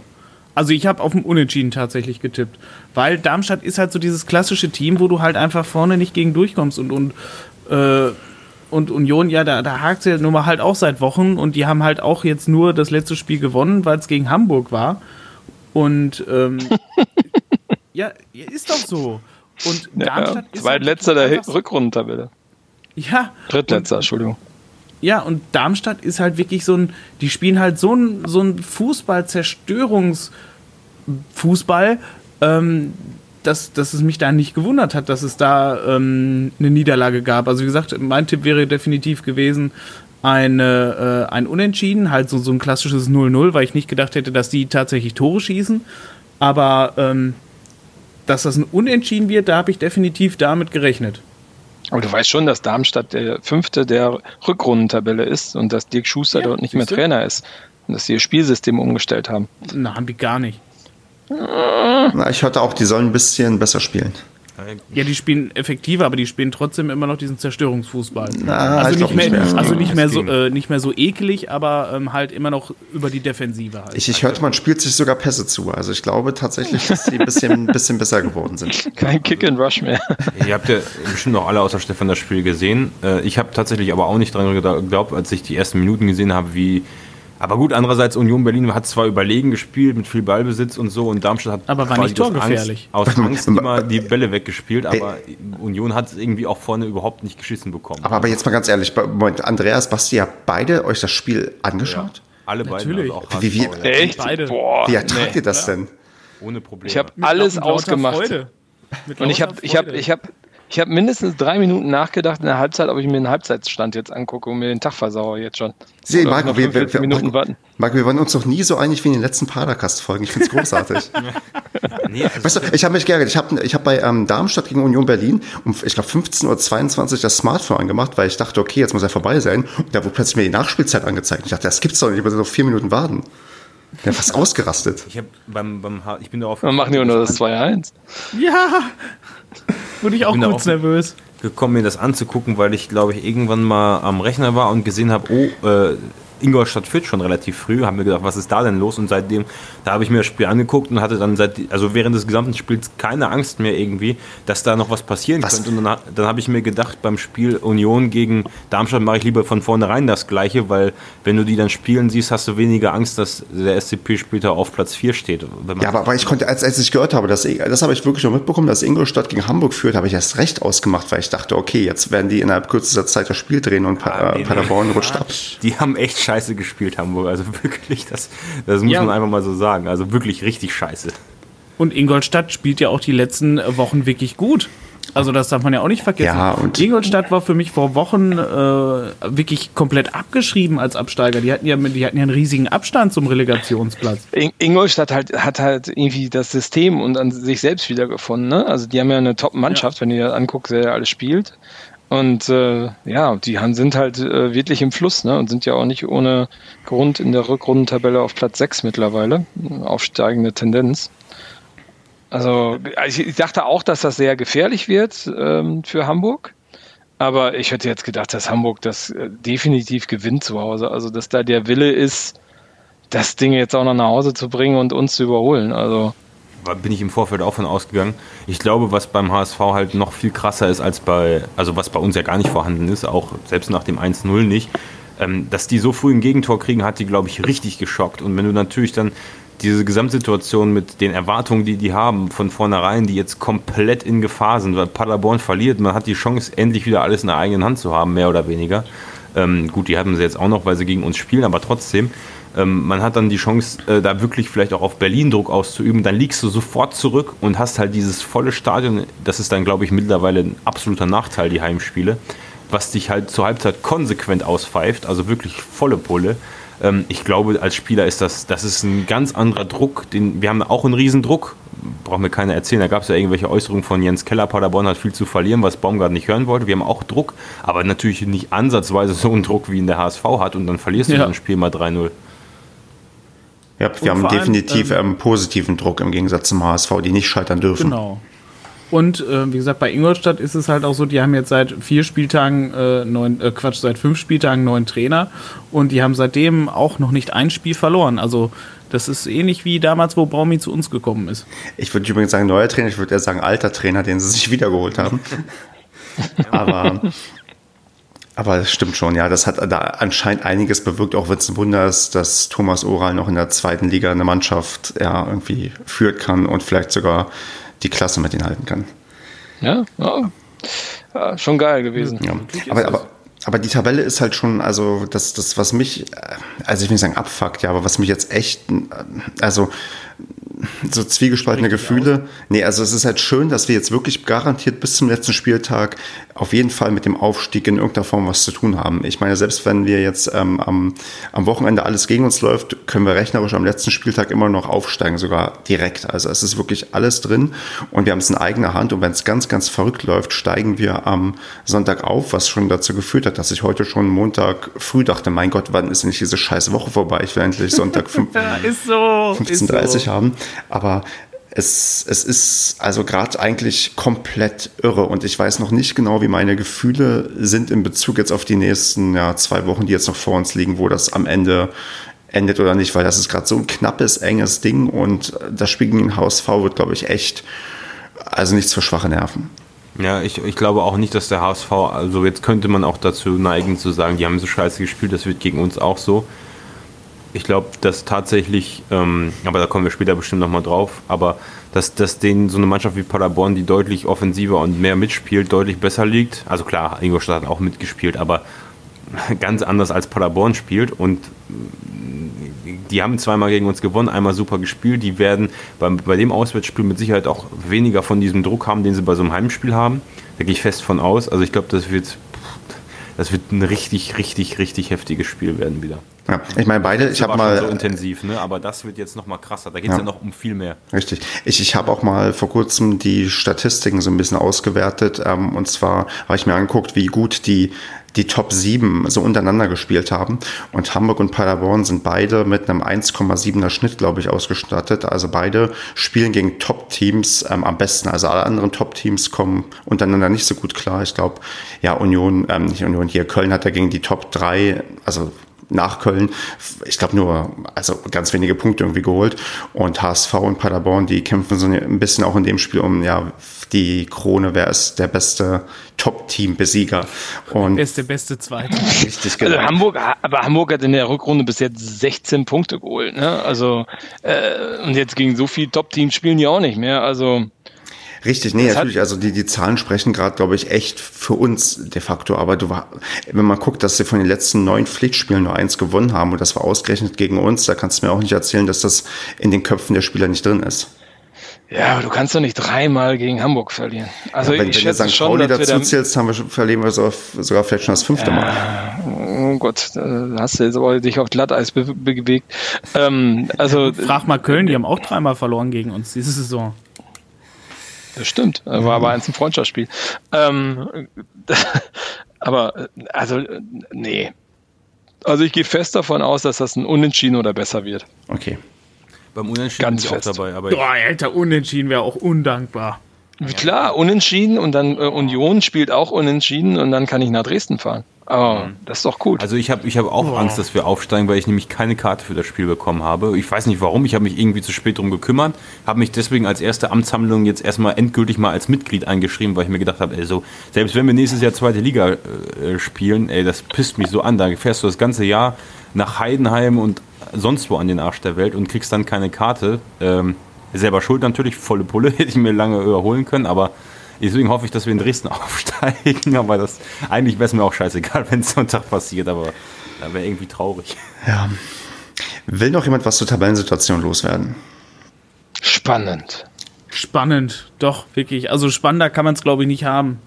D: Also ich habe auf dem Unentschieden tatsächlich getippt. Weil Darmstadt ist halt so dieses klassische Team, wo du halt einfach vorne nicht gegen durchkommst. Und, und, äh, und Union, ja, da, da hakt sie halt nun mal halt auch seit Wochen. Und die haben halt auch jetzt nur das letzte Spiel gewonnen, weil es gegen Hamburg war. Und ähm, (laughs) ja, ist doch so. Und
B: Ja,
D: Darmstadt ist
B: Zweitletzter
D: halt
B: der
D: einfach so-
B: Rückrundentabelle.
D: Ja.
B: Drittletzter, Entschuldigung.
D: Ja, und Darmstadt ist halt wirklich so ein, die spielen halt so ein, so ein Fußball-Zerstörungsfußball, ähm, dass, dass es mich da nicht gewundert hat, dass es da ähm, eine Niederlage gab. Also wie gesagt, mein Tipp wäre definitiv gewesen, eine, äh, ein Unentschieden, halt so, so ein klassisches 0-0, weil ich nicht gedacht hätte, dass die tatsächlich Tore schießen. Aber ähm, dass das ein Unentschieden wird, da habe ich definitiv damit gerechnet.
B: Aber du weißt schon, dass Darmstadt der Fünfte der Rückrundentabelle ist und dass Dirk Schuster
D: Ja,
B: dort nicht mehr. Trainer ist. Und dass sie ihr Spielsystem umgestellt haben.
D: Na, haben die gar nicht.
A: Na, ich hörte auch, die sollen ein bisschen besser spielen.
D: Ja, die spielen effektiver, aber die spielen trotzdem immer noch diesen Zerstörungsfußball.
A: Na,
D: also
A: ich
D: nicht mehr,
A: nicht mehr.
D: also nicht mehr so, äh, nicht mehr so eklig, aber ähm, halt immer noch über die Defensive halt.
A: Ich, ich hörte, man spielt sich sogar Pässe zu. Also ich glaube tatsächlich, dass sie ein bisschen, ein (laughs) bisschen besser geworden sind.
B: Kein Kick and Rush mehr.
C: Ihr habt ja bestimmt auch alle außer Stefan das Spiel gesehen. Äh, Ich habe tatsächlich aber auch nicht dran geglaubt, als ich die ersten Minuten gesehen habe, wie. Aber gut, andererseits Union Berlin hat zwar überlegen gespielt mit viel Ballbesitz und so und Darmstadt hat
D: Aber war nicht torgefährlich.
C: Aus Angst, aus Angst immer die Bälle weggespielt, aber Union hat es irgendwie auch vorne überhaupt nicht geschissen bekommen.
A: Aber, aber jetzt mal ganz ehrlich, Moment, Andreas, Basti, ihr habt beide euch das Spiel angeschaut?
C: Alle beiden
D: Natürlich.
C: also auch
A: Wie- wie-
C: ja.
B: Echt?
D: Beide.
B: Boah.
A: Wie ertragt
B: nee.
A: ihr das denn?
C: ohne Probleme.
B: Ich habe alles ausgemacht.
D: Freude. Mit
B: Und ich habe, ich
D: Freude.
B: ich habe, Ich habe mindestens drei Minuten nachgedacht in der Halbzeit, ob ich mir den Halbzeitstand jetzt angucke und mir den Tag versauere jetzt schon.
A: Sie, Marco, wir, wir, Minuten warten. Marco, wir waren uns noch nie so einig wie in den letzten Padercast-Folgen. Ich finde es großartig. (laughs) nee, also weißt du, ich habe mich geärgert. Ich habe ich hab bei ähm, Darmstadt gegen Union Berlin um, ich glaube, 15.22 Uhr das Smartphone angemacht, weil ich dachte, okay, jetzt muss er vorbei sein. Und da wurde plötzlich mir die Nachspielzeit angezeigt. Ich dachte, das gibt's doch nicht, ich muss noch vier Minuten warten. Der fast ausgerastet.
C: Ich, hab beim, beim, ich bin darauf.
B: Wir machen ja nur das 2-1.
D: Ja! Wurde ich auch kurz nervös.
C: Gekommen, mir das anzugucken, weil ich, glaube ich, irgendwann mal am Rechner war und gesehen habe, oh, äh, Ingolstadt führt schon relativ früh, haben wir gedacht, was ist da denn los? Und seitdem, da habe ich mir das Spiel angeguckt und hatte dann seit, also während des gesamten Spiels keine Angst mehr irgendwie, dass da noch was passieren was? könnte. Und dann, dann habe ich mir gedacht, beim Spiel Union gegen Darmstadt mache ich lieber von vornherein das Gleiche, weil wenn du die dann spielen siehst, hast du weniger Angst, dass der SCP später auf Platz 4 steht.
A: Ja, aber, aber ich konnte, als, als ich gehört habe, dass, das habe ich wirklich noch mitbekommen, dass Ingolstadt gegen Hamburg führt, habe ich erst recht ausgemacht, weil ich dachte, okay, jetzt werden die innerhalb kürzester Zeit das Spiel drehen und ja, äh, Paderborn rutscht ab.
C: Die haben echt scheiße gespielt, Hamburg. Also (laughs) wirklich, das, das muss ja. man einfach mal so sagen. Also wirklich richtig scheiße.
D: Und Ingolstadt spielt ja auch die letzten Wochen wirklich gut. Also das darf man ja auch nicht vergessen. Ja, und Ingolstadt war für mich vor Wochen äh, wirklich komplett abgeschrieben als Absteiger. Die hatten ja, die hatten ja einen riesigen Abstand zum Relegationsplatz.
B: Ingolstadt halt, hat halt irgendwie das System und an sich selbst wiedergefunden. Ne? Also die haben ja eine Top-Mannschaft, ja. wenn ihr anguckt, wer alles spielt. Und äh, ja, die sind halt äh, wirklich im Fluss ne? und sind ja auch nicht ohne Grund in der Rückrundentabelle auf Platz 6 mittlerweile. Aufsteigende Tendenz. Also ich dachte auch, dass das sehr gefährlich wird ähm, für Hamburg. Aber ich hätte jetzt gedacht, dass Hamburg das äh, definitiv gewinnt zu Hause. Also dass da der Wille ist, das Ding jetzt auch noch nach Hause zu bringen und uns zu überholen. Also
C: bin ich im Vorfeld auch von ausgegangen. Ich glaube, was beim HSV halt noch viel krasser ist als bei, also was bei uns ja gar nicht vorhanden ist, auch selbst nach dem 1-0 nicht, ähm, dass die so früh ein Gegentor kriegen, hat die, glaube ich, richtig geschockt. Und wenn du natürlich dann diese Gesamtsituation mit den Erwartungen, die die haben, von vornherein, die jetzt komplett in Gefahr sind, weil Paderborn verliert, man hat die Chance, endlich wieder alles in der eigenen Hand zu haben, mehr oder weniger. Ähm, gut, die haben sie jetzt auch noch, weil sie gegen uns spielen, aber trotzdem ähm, man hat dann die Chance, äh, da wirklich vielleicht auch auf Berlin Druck auszuüben. Dann liegst du sofort zurück und hast halt dieses volle Stadion. Das ist dann, glaube ich, mittlerweile ein absoluter Nachteil, die Heimspiele, was dich halt zur Halbzeit konsequent auspfeift, also wirklich volle Pulle. Ähm, ich glaube, als Spieler ist das, das ist ein ganz anderer Druck. Den, wir haben auch einen Riesendruck, braucht mir keiner erzählen. Da gab es ja irgendwelche Äußerungen von Jens Keller, Paderborn hat viel zu verlieren, was Baumgart nicht hören wollte. Wir haben auch Druck, aber natürlich nicht ansatzweise so einen Druck, wie ihn der HSV hat und dann verlierst du ja. ein Spiel mal 3-0.
A: Ja, wir haben definitiv allem, ähm, positiven Druck im Gegensatz zum HSV, die nicht scheitern dürfen.
D: Genau. Und äh, wie gesagt, bei Ingolstadt ist es halt auch so, die haben jetzt seit vier Spieltagen äh, neun, äh, Quatsch, seit fünf Spieltagen neuen Trainer und die haben seitdem auch noch nicht ein Spiel verloren. Also das ist ähnlich wie damals, wo Braumi zu uns gekommen ist.
A: Ich würde übrigens sagen, neuer Trainer, ich würde eher sagen, alter Trainer, den sie sich (laughs) wiedergeholt haben. (laughs) Aber aber das stimmt schon, ja. Das hat da anscheinend einiges bewirkt, auch wenn es ein Wunder ist, dass Thomas Oral noch in der zweiten Liga eine Mannschaft ja, irgendwie führen kann und vielleicht sogar die Klasse mit ihnen halten kann.
B: Ja, ja. ja schon geil gewesen.
A: Ja. Aber, aber, aber die Tabelle ist halt schon, also das, das, was mich, also ich will nicht sagen abfuckt, ja, aber was mich jetzt echt, also so zwiegespaltene Gefühle. Nee, also es ist halt schön, dass wir jetzt wirklich garantiert bis zum letzten Spieltag auf jeden Fall mit dem Aufstieg in irgendeiner Form was zu tun haben. Ich meine, selbst wenn wir jetzt ähm, am, am Wochenende alles gegen uns läuft, können wir rechnerisch am letzten Spieltag immer noch aufsteigen, sogar direkt. Also es ist wirklich alles drin und wir haben es in eigener Hand und wenn es ganz, ganz verrückt läuft, steigen wir am Sonntag auf, was schon dazu geführt hat, dass ich heute schon Montag früh dachte, mein Gott, wann ist denn nicht diese scheiß Woche vorbei? Ich will endlich Sonntag 15.30 (laughs) so, so. haben. Aber es, es ist also gerade eigentlich komplett irre und ich weiß noch nicht genau, wie meine Gefühle sind in Bezug jetzt auf die nächsten ja, zwei Wochen, die jetzt noch vor uns liegen, wo das am Ende endet oder nicht, weil das ist gerade so ein knappes, enges Ding und das Spiel gegen HSV wird, glaube ich, echt, also nichts für schwache Nerven.
C: Ja, ich, ich glaube auch nicht, dass der HSV, also jetzt könnte man auch dazu neigen zu sagen, die haben so scheiße gespielt, das wird gegen uns auch so ich glaube, dass tatsächlich, ähm, aber da kommen wir später bestimmt nochmal drauf, aber dass, dass denen so eine Mannschaft wie Paderborn, die deutlich offensiver und mehr mitspielt, deutlich besser liegt. Also klar, Ingolstadt hat auch mitgespielt, aber (laughs) ganz anders als Paderborn spielt und die haben zweimal gegen uns gewonnen, einmal super gespielt. Die werden bei, bei dem Auswärtsspiel mit Sicherheit auch weniger von diesem Druck haben, den sie bei so einem Heimspiel haben. Da gehe ich fest von aus. Also ich glaube, das wird, das wird ein richtig, richtig, richtig heftiges Spiel werden wieder.
A: Ja, ich meine beide, ich habe mal
C: so intensiv, ne? Aber das wird jetzt noch mal krasser. Da geht es ja. ja. noch um viel mehr.
A: Richtig. Ich, ich habe auch mal vor kurzem die Statistiken so ein bisschen ausgewertet. Ähm, und zwar habe ich mir angeguckt, wie gut die die Top 7 so untereinander gespielt haben. Und Hamburg und Paderborn sind beide mit einem 1,7er Schnitt, glaube ich, ausgestattet. Also beide spielen gegen Top-Teams ähm, am besten. Also alle anderen Top-Teams kommen untereinander nicht so gut klar. Ich glaube, ja, Union, ähm, nicht Union hier, Köln hat ja gegen die Top 3, also nach Köln, ich glaube nur, also ganz wenige Punkte irgendwie geholt. Und HSV und Paderborn, die kämpfen so ein bisschen auch in dem Spiel um, ja, die Krone, wer ist der beste Top-Team-Besieger.
D: Und wer ist der beste Zweite?
B: Richtig, genau. Also Hamburg, aber Hamburg hat in der Rückrunde bis jetzt 16 Punkte geholt, ne? Also, äh, und jetzt gegen so viele Top-Teams spielen die auch nicht mehr, also.
A: Richtig, nee, das natürlich. Also die, die Zahlen sprechen gerade, glaube ich, echt für uns de facto. Aber du war, wenn man guckt, dass sie von den letzten neun Pflichtspielen nur eins gewonnen haben und das war ausgerechnet gegen uns, da kannst du mir auch nicht erzählen, dass das in den Köpfen der Spieler nicht drin ist.
B: Ja, aber du kannst doch nicht dreimal gegen Hamburg verlieren. Also
A: ja, wenn, ich wenn du St. Pauli dazu zählst, haben wir, verlieren wir so, sogar vielleicht schon das fünfte Mal.
B: oh Gott, da hast du jetzt aber dich auf Glatteis be bewegt. Ähm, also,
D: Frag mal Köln, die haben auch dreimal verloren gegen uns diese Saison.
B: Das stimmt, war aber eins ein Freundschaftsspiel. Ähm, (laughs) aber, also, nee. Also ich gehe fest davon aus, dass das ein Unentschieden oder besser wird.
A: Okay.
C: Beim Unentschieden
B: Ganz bin ich auch
D: dabei. Aber Boah, Alter, Unentschieden wäre auch undankbar.
B: Klar, Unentschieden und dann äh, Union spielt auch Unentschieden und dann kann ich nach Dresden fahren. Mhm. das ist doch gut.
C: Also ich habe ich hab auch oh. Angst, dass wir aufsteigen, weil ich nämlich keine Karte für das Spiel bekommen habe. Ich weiß nicht warum, ich habe mich irgendwie zu spät drum gekümmert, habe mich deswegen als erste Amtshandlung jetzt erstmal endgültig mal als Mitglied eingeschrieben, weil ich mir gedacht habe, ey, so, selbst wenn wir nächstes Jahr zweite Liga äh, spielen, ey, das pisst mich so an, da fährst du das ganze Jahr nach Heidenheim und sonst wo an den Arsch der Welt und kriegst dann keine Karte. Ähm, selber schuld natürlich, volle Pulle, (laughs) hätte ich mir lange überholen können, aber deswegen hoffe ich, dass wir in Dresden (laughs) aufsteigen. Aber das eigentlich wäre es mir auch scheißegal, (laughs) wenn es Sonntag passiert, aber da wäre irgendwie traurig.
A: Ja. Will noch jemand was zur Tabellensituation loswerden?
B: Spannend.
D: Spannend, doch, wirklich. Also spannender kann man es, glaube ich, nicht haben.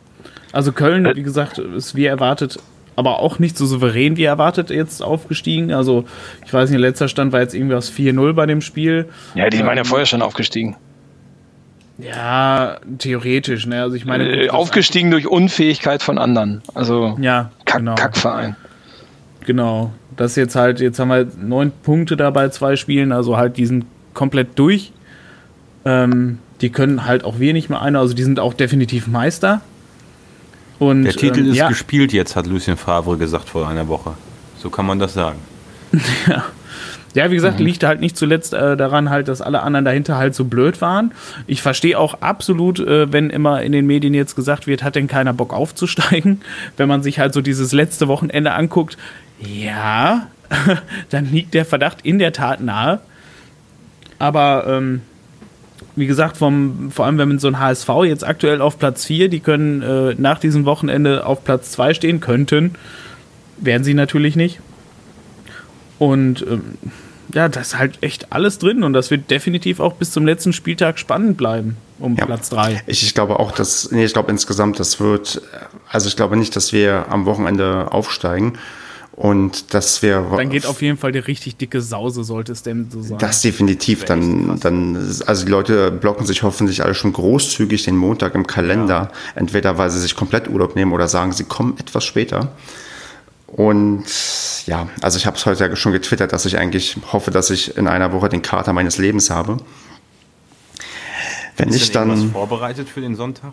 D: Also Köln, wie gesagt, ist wie erwartet aber auch nicht so souverän wie erwartet jetzt aufgestiegen. Also ich weiß nicht, letzter Stand war jetzt irgendwie aus 4-0 bei dem Spiel.
B: Ja, die ähm, waren ja vorher schon aufgestiegen.
D: Ja, theoretisch, ne? Also ich meine.
B: Äh, aufgestiegen durch Unfähigkeit von anderen. Also
D: ja,
B: Kack, genau. Kackverein.
D: Genau. Das jetzt halt, jetzt haben wir neun Punkte da bei zwei Spielen, also halt, die sind komplett durch. Ähm, die können halt auch wenig mehr einer, also die sind auch definitiv Meister.
C: Und, Der Titel ähm, ist ja. gespielt jetzt, hat Lucien Favre gesagt vor einer Woche. So kann man das sagen. (laughs)
D: ja. Ja, wie gesagt, mhm. liegt halt nicht zuletzt äh, daran halt, dass alle anderen dahinter halt so blöd waren. Ich verstehe auch absolut, äh, wenn immer in den Medien jetzt gesagt wird, hat denn keiner Bock aufzusteigen, (laughs) wenn man sich halt so dieses letzte Wochenende anguckt. Ja, (laughs) dann liegt der Verdacht in der Tat nahe. Aber ähm, wie gesagt, vom, vor allem wenn man so ein HSV jetzt aktuell auf Platz 4, die können äh, nach diesem Wochenende auf Platz 2 stehen, könnten. Werden sie natürlich nicht. Und ähm, ja, das ist halt echt alles drin und das wird definitiv auch bis zum letzten Spieltag spannend bleiben um ja. Platz 3.
A: Ich, ich, glaube auch, dass, nee, ich glaube insgesamt, das wird, also ich glaube nicht, dass wir am Wochenende aufsteigen. Und das wäre.
D: Dann geht auf jeden Fall die richtig dicke Sause, sollte es denn so sein.
A: Das definitiv. Dann, dann, also die Leute blocken sich hoffentlich alle schon großzügig den Montag im Kalender. Ja. Entweder weil sie sich komplett Urlaub nehmen oder sagen, sie kommen etwas später. Und ja, also ich habe es heute schon getwittert, dass ich eigentlich hoffe, dass ich in einer Woche den Kater meines Lebens habe. Wenn Ist ich dann.
C: vorbereitet für den Sonntag?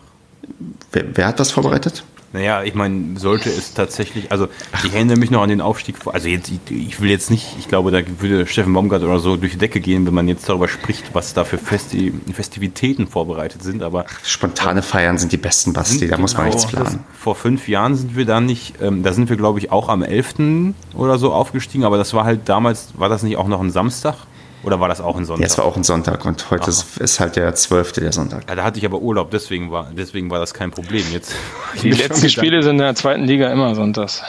A: Wer, wer hat was vorbereitet?
C: Naja, ich meine, sollte es tatsächlich, also ich erinnere mich noch an den Aufstieg, also jetzt, ich will jetzt nicht, ich glaube, da würde Steffen Baumgart oder so durch die Decke gehen, wenn man jetzt darüber spricht, was da für Festi Festivitäten vorbereitet sind, aber...
A: Spontane Feiern sind die besten, Basti, da genau, muss man genau nichts planen.
C: vor fünf Jahren sind wir da nicht, ähm, da sind wir glaube ich auch am 11. oder so aufgestiegen, aber das war halt damals, war das nicht auch noch ein Samstag? Oder war das auch ein Sonntag?
A: Ja, es war auch ein Sonntag und heute ist, ist, halt der 12. der Sonntag.
C: Ja, da hatte ich aber Urlaub, deswegen war, deswegen war das kein Problem jetzt. (laughs)
B: Die letzten Spiele sind in der zweiten Liga immer sonntags.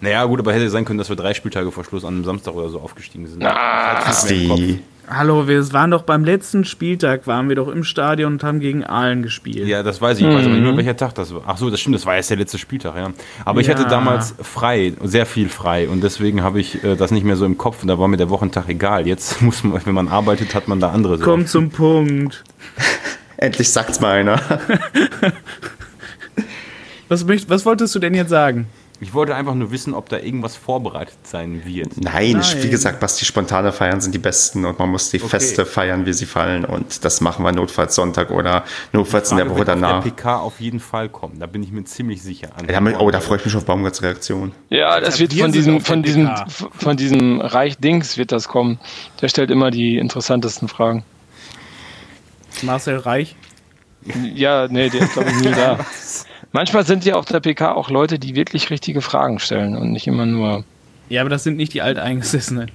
C: Naja, gut, aber hätte sein können, dass wir drei Spieltage vor Schluss an einem Samstag oder so aufgestiegen sind.
A: Ah, Asti.
D: Hallo, wir waren doch beim letzten Spieltag, waren wir doch im Stadion und haben gegen Aalen gespielt.
C: Ja, das weiß ich. Ich weiß aber nicht mehr, welcher Tag das war. Ach so, das stimmt, das war erst der letzte Spieltag, ja. Aber ich
D: Ja.
C: hatte damals frei, sehr viel frei und deswegen habe ich äh, das nicht mehr so im Kopf und da war mir der Wochentag egal. Jetzt (laughs) muss man, wenn man arbeitet, hat man da andere
D: Komm zum Punkt. (laughs)
A: Endlich sagt's mal einer. (laughs)
D: Was, möcht, was wolltest du denn jetzt sagen?
C: Ich wollte einfach nur wissen, ob da irgendwas vorbereitet sein wird.
A: Nein,
D: Nein.
A: wie gesagt, Basti, spontane Feiern sind die besten und man muss die Feste feiern, wie sie fallen. Und das machen wir notfalls Sonntag oder notfalls in der Woche
C: wird
A: danach.
C: auf der PK auf jeden Fall kommen. Da bin ich mir ziemlich sicher. An
A: Ja, oh, da freue ich mich auf Baumgarts Reaktion.
B: Ja, das wird
D: wir
B: von diesem, von diesem, von diesem Reich Dings wird das kommen. Der stellt immer die interessantesten Fragen.
D: Marcel Reich?
B: Ja, nee, der ist glaube ich nie da. (laughs) Manchmal sind ja auf der PK auch Leute, die wirklich richtige Fragen stellen und nicht immer nur.
D: Ja, aber das sind nicht die Alteingesessenen.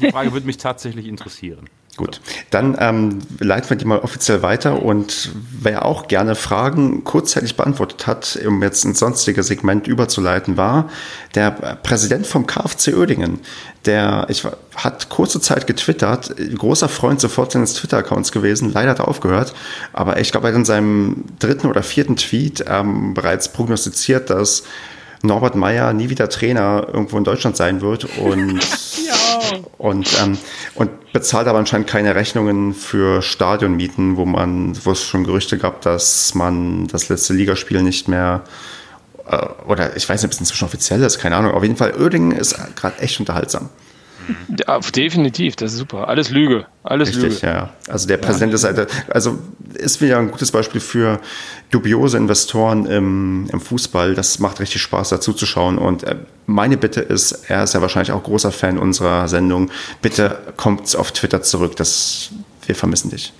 C: Die Frage würde mich tatsächlich interessieren.
A: Gut, dann ähm, leiten wir die mal offiziell weiter. Und wer auch gerne Fragen kurzzeitig beantwortet hat, um jetzt ins sonstige Segment überzuleiten, war der Präsident vom KfC Oerdingen. Der ich, hat kurze Zeit getwittert, großer Freund sofort seines Twitter-Accounts gewesen, leider hat er aufgehört, aber ich glaube, er hat in seinem dritten oder vierten Tweet ähm, bereits prognostiziert, dass Norbert Meyer nie wieder Trainer irgendwo in Deutschland sein wird. Und, (laughs) und, ähm, und bezahlt aber anscheinend keine Rechnungen für Stadionmieten, wo man, wo es schon Gerüchte gab, dass man das letzte Ligaspiel nicht mehr äh, oder ich weiß nicht, ob es inzwischen offiziell ist, keine Ahnung. Auf jeden Fall, Oerdingen ist gerade echt unterhaltsam.
B: Ja, definitiv, das ist super. Alles Lüge. Alles
A: Richtig,
B: Lüge.
A: ja. Also der Präsident ist halt, also ist wieder ein gutes Beispiel für dubiose Investoren im, im Fußball. Das macht richtig Spaß, dazu zu schauen. Und äh, meine Bitte ist, er ist ja wahrscheinlich auch großer Fan unserer Sendung. Bitte kommt auf Twitter zurück. Das, wir vermissen dich.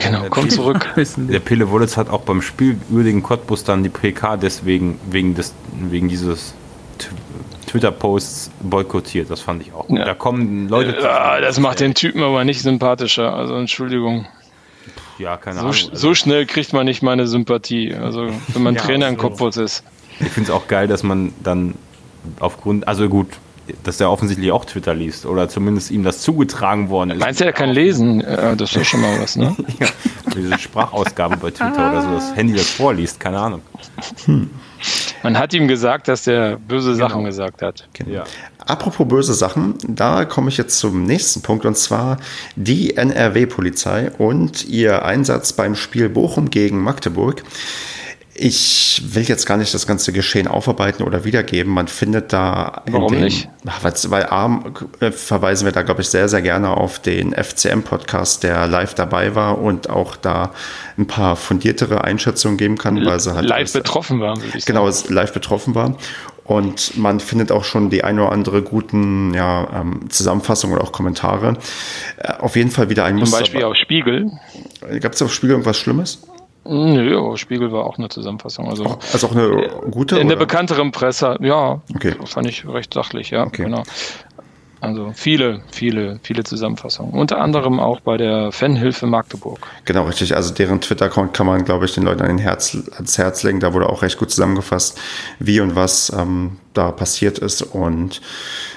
B: Genau, komm zurück. (laughs)
D: Wissen.
C: Der Pille Wollitz hat auch beim Spiel Uerdingen Cottbus dann die PK deswegen wegen des wegen dieses Twitter-Posts boykottiert. Das fand ich auch.
B: Ja.
C: Da kommen Leute.
B: Ja, das macht den Typen aber nicht sympathischer. Also Entschuldigung.
C: Ja, keine
B: So,
C: Ahnung. Also,
B: so schnell kriegt man nicht meine Sympathie. Also wenn man (laughs)
C: Ja,
B: Trainer im
C: so.
B: Kopfwurz ist.
C: ich finde es auch geil, dass man dann aufgrund, also gut, dass er offensichtlich auch Twitter liest oder zumindest ihm das zugetragen worden ist.
B: Meinst du, er kann lesen? Ja, das ist doch schon mal was, ne? (laughs)
C: Ja, diese Sprachausgabe bei Twitter oder so, das Handy das vorliest, keine Ahnung.
B: Man hat ihm gesagt, dass der böse Sachen gesagt hat.
C: Ja.
A: Apropos böse Sachen, da komme ich jetzt zum nächsten Punkt und zwar die NRW-Polizei und ihr Einsatz beim Spiel Bochum gegen Magdeburg. Ich will jetzt gar nicht das ganze Geschehen aufarbeiten oder wiedergeben. Man findet da.
B: Warum
A: den-
B: nicht?
A: Weil A, äh, verweisen wir da, glaube ich, sehr, sehr gerne auf den FCM-Podcast, der live dabei war und auch da ein paar fundiertere Einschätzungen geben kann, weil sie halt
B: Live
A: alles-
B: betroffen war, würde ich sagen.
A: genau live betroffen war. Und man findet auch schon die eine oder andere guten ja, ähm, Zusammenfassungen oder auch Kommentare. Äh, auf jeden Fall wieder ein
B: Zum
A: Muster.
B: Beispiel auf Spiegel.
A: Gab es auf Spiegel irgendwas Schlimmes?
B: Nö, aber Spiegel war auch eine Zusammenfassung. Also
A: Also auch eine gute?
B: in der
A: oder?
B: bekannteren Presse, ja,
A: Okay.
B: fand ich recht sachlich, ja,
A: Okay.
B: genau. Also viele, viele, viele Zusammenfassungen. Unter anderem auch bei der Fanhilfe Magdeburg.
A: Genau, richtig. Also deren Twitter-Account kann man, glaube ich, den Leuten an den Herz, ans Herz legen. Da wurde auch recht gut zusammengefasst, wie und was ähm, da passiert ist. Und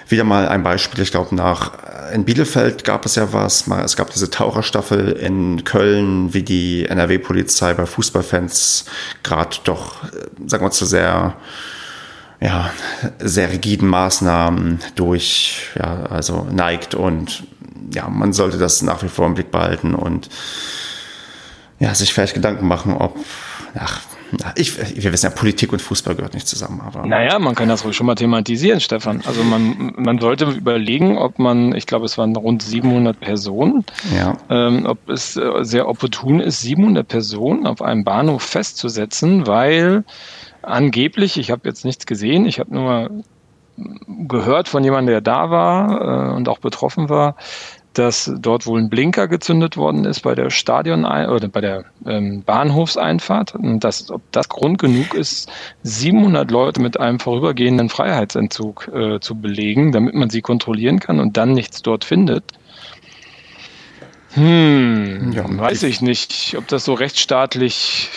A: wieder mal ein Beispiel, ich glaube, nach in Bielefeld gab es ja was. Mal, es gab diese Taucherstaffel in Köln, wie die NRW-Polizei bei Fußballfans gerade doch, äh, sagen wir zu sehr ja, sehr rigiden Maßnahmen durch, ja, also neigt und ja, man sollte das nach wie vor im Blick behalten und ja, sich vielleicht Gedanken machen, ob, ach, ich, wir wissen ja, Politik und Fußball gehört nicht zusammen, aber
B: Naja, man kann das ruhig schon mal thematisieren, Stefan. Also man, man sollte überlegen, ob man, ich glaube, es waren rund 700 Personen,
A: ja,
B: ähm, ob es äh, sehr opportun ist, 700 Personen auf einem Bahnhof festzusetzen, weil angeblich, ich habe jetzt nichts gesehen, ich habe nur gehört von jemandem, der da war äh, und auch betroffen war, dass dort wohl ein Blinker gezündet worden ist bei der Stadion oder bei der ähm, Bahnhofseinfahrt und dass ob das Grund genug ist, 700 Leute mit einem vorübergehenden Freiheitsentzug äh, zu belegen, damit man sie kontrollieren kann und dann nichts dort findet. Hm,
A: Ja,
B: weiß ich nicht, ob das so rechtsstaatlich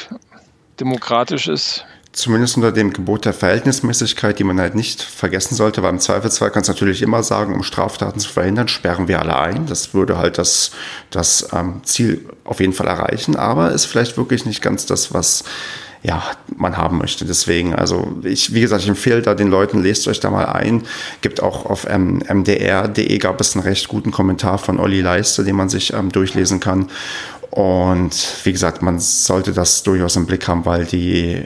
B: demokratisch ist.
A: Zumindest unter dem Gebot der Verhältnismäßigkeit, die man halt nicht vergessen sollte, weil im Zweifelsfall kannst du natürlich immer sagen, um Straftaten zu verhindern, sperren wir alle ein. Das würde halt das, das ähm, Ziel auf jeden Fall erreichen, aber ist vielleicht wirklich nicht ganz das, was ja, man haben möchte. Deswegen, also ich, wie gesagt, ich empfehle da den Leuten, lest euch da mal ein. Gibt auch auf ähm, mdr.de gab es einen recht guten Kommentar von Olli Leiste, den man sich ähm, durchlesen kann. Und wie gesagt, man sollte das durchaus im Blick haben, weil die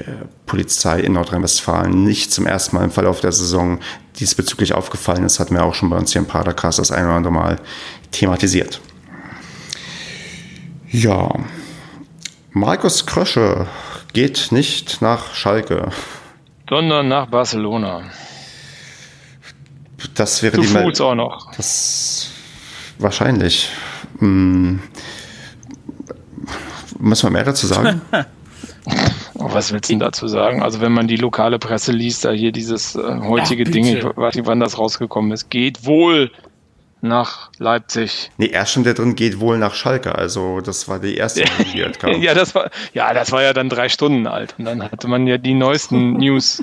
A: Polizei in Nordrhein-Westfalen nicht zum ersten Mal im Verlauf der Saison diesbezüglich aufgefallen ist, hatten wir auch schon bei uns hier im Padercast das ein oder andere Mal thematisiert. Ja, Markus Krösche geht nicht nach Schalke.
B: Sondern nach Barcelona.
A: Das wäre
B: Zu
A: die
B: Fuß auch noch.
A: Das wahrscheinlich. Hm. Müssen wir mehr dazu sagen? (laughs)
B: Oh, was willst du denn dazu sagen? Also wenn man die lokale Presse liest, da hier dieses äh, heutige
D: Ja,
B: Ding, ich weiß nicht, wann das rausgekommen ist, geht wohl nach Leipzig.
A: nee, er schon der drin geht wohl nach Schalke. Also das war die erste, (laughs) die halt kam.
B: Ja, das war ja, das war ja dann drei Stunden alt und dann hatte man ja die neuesten (laughs) News.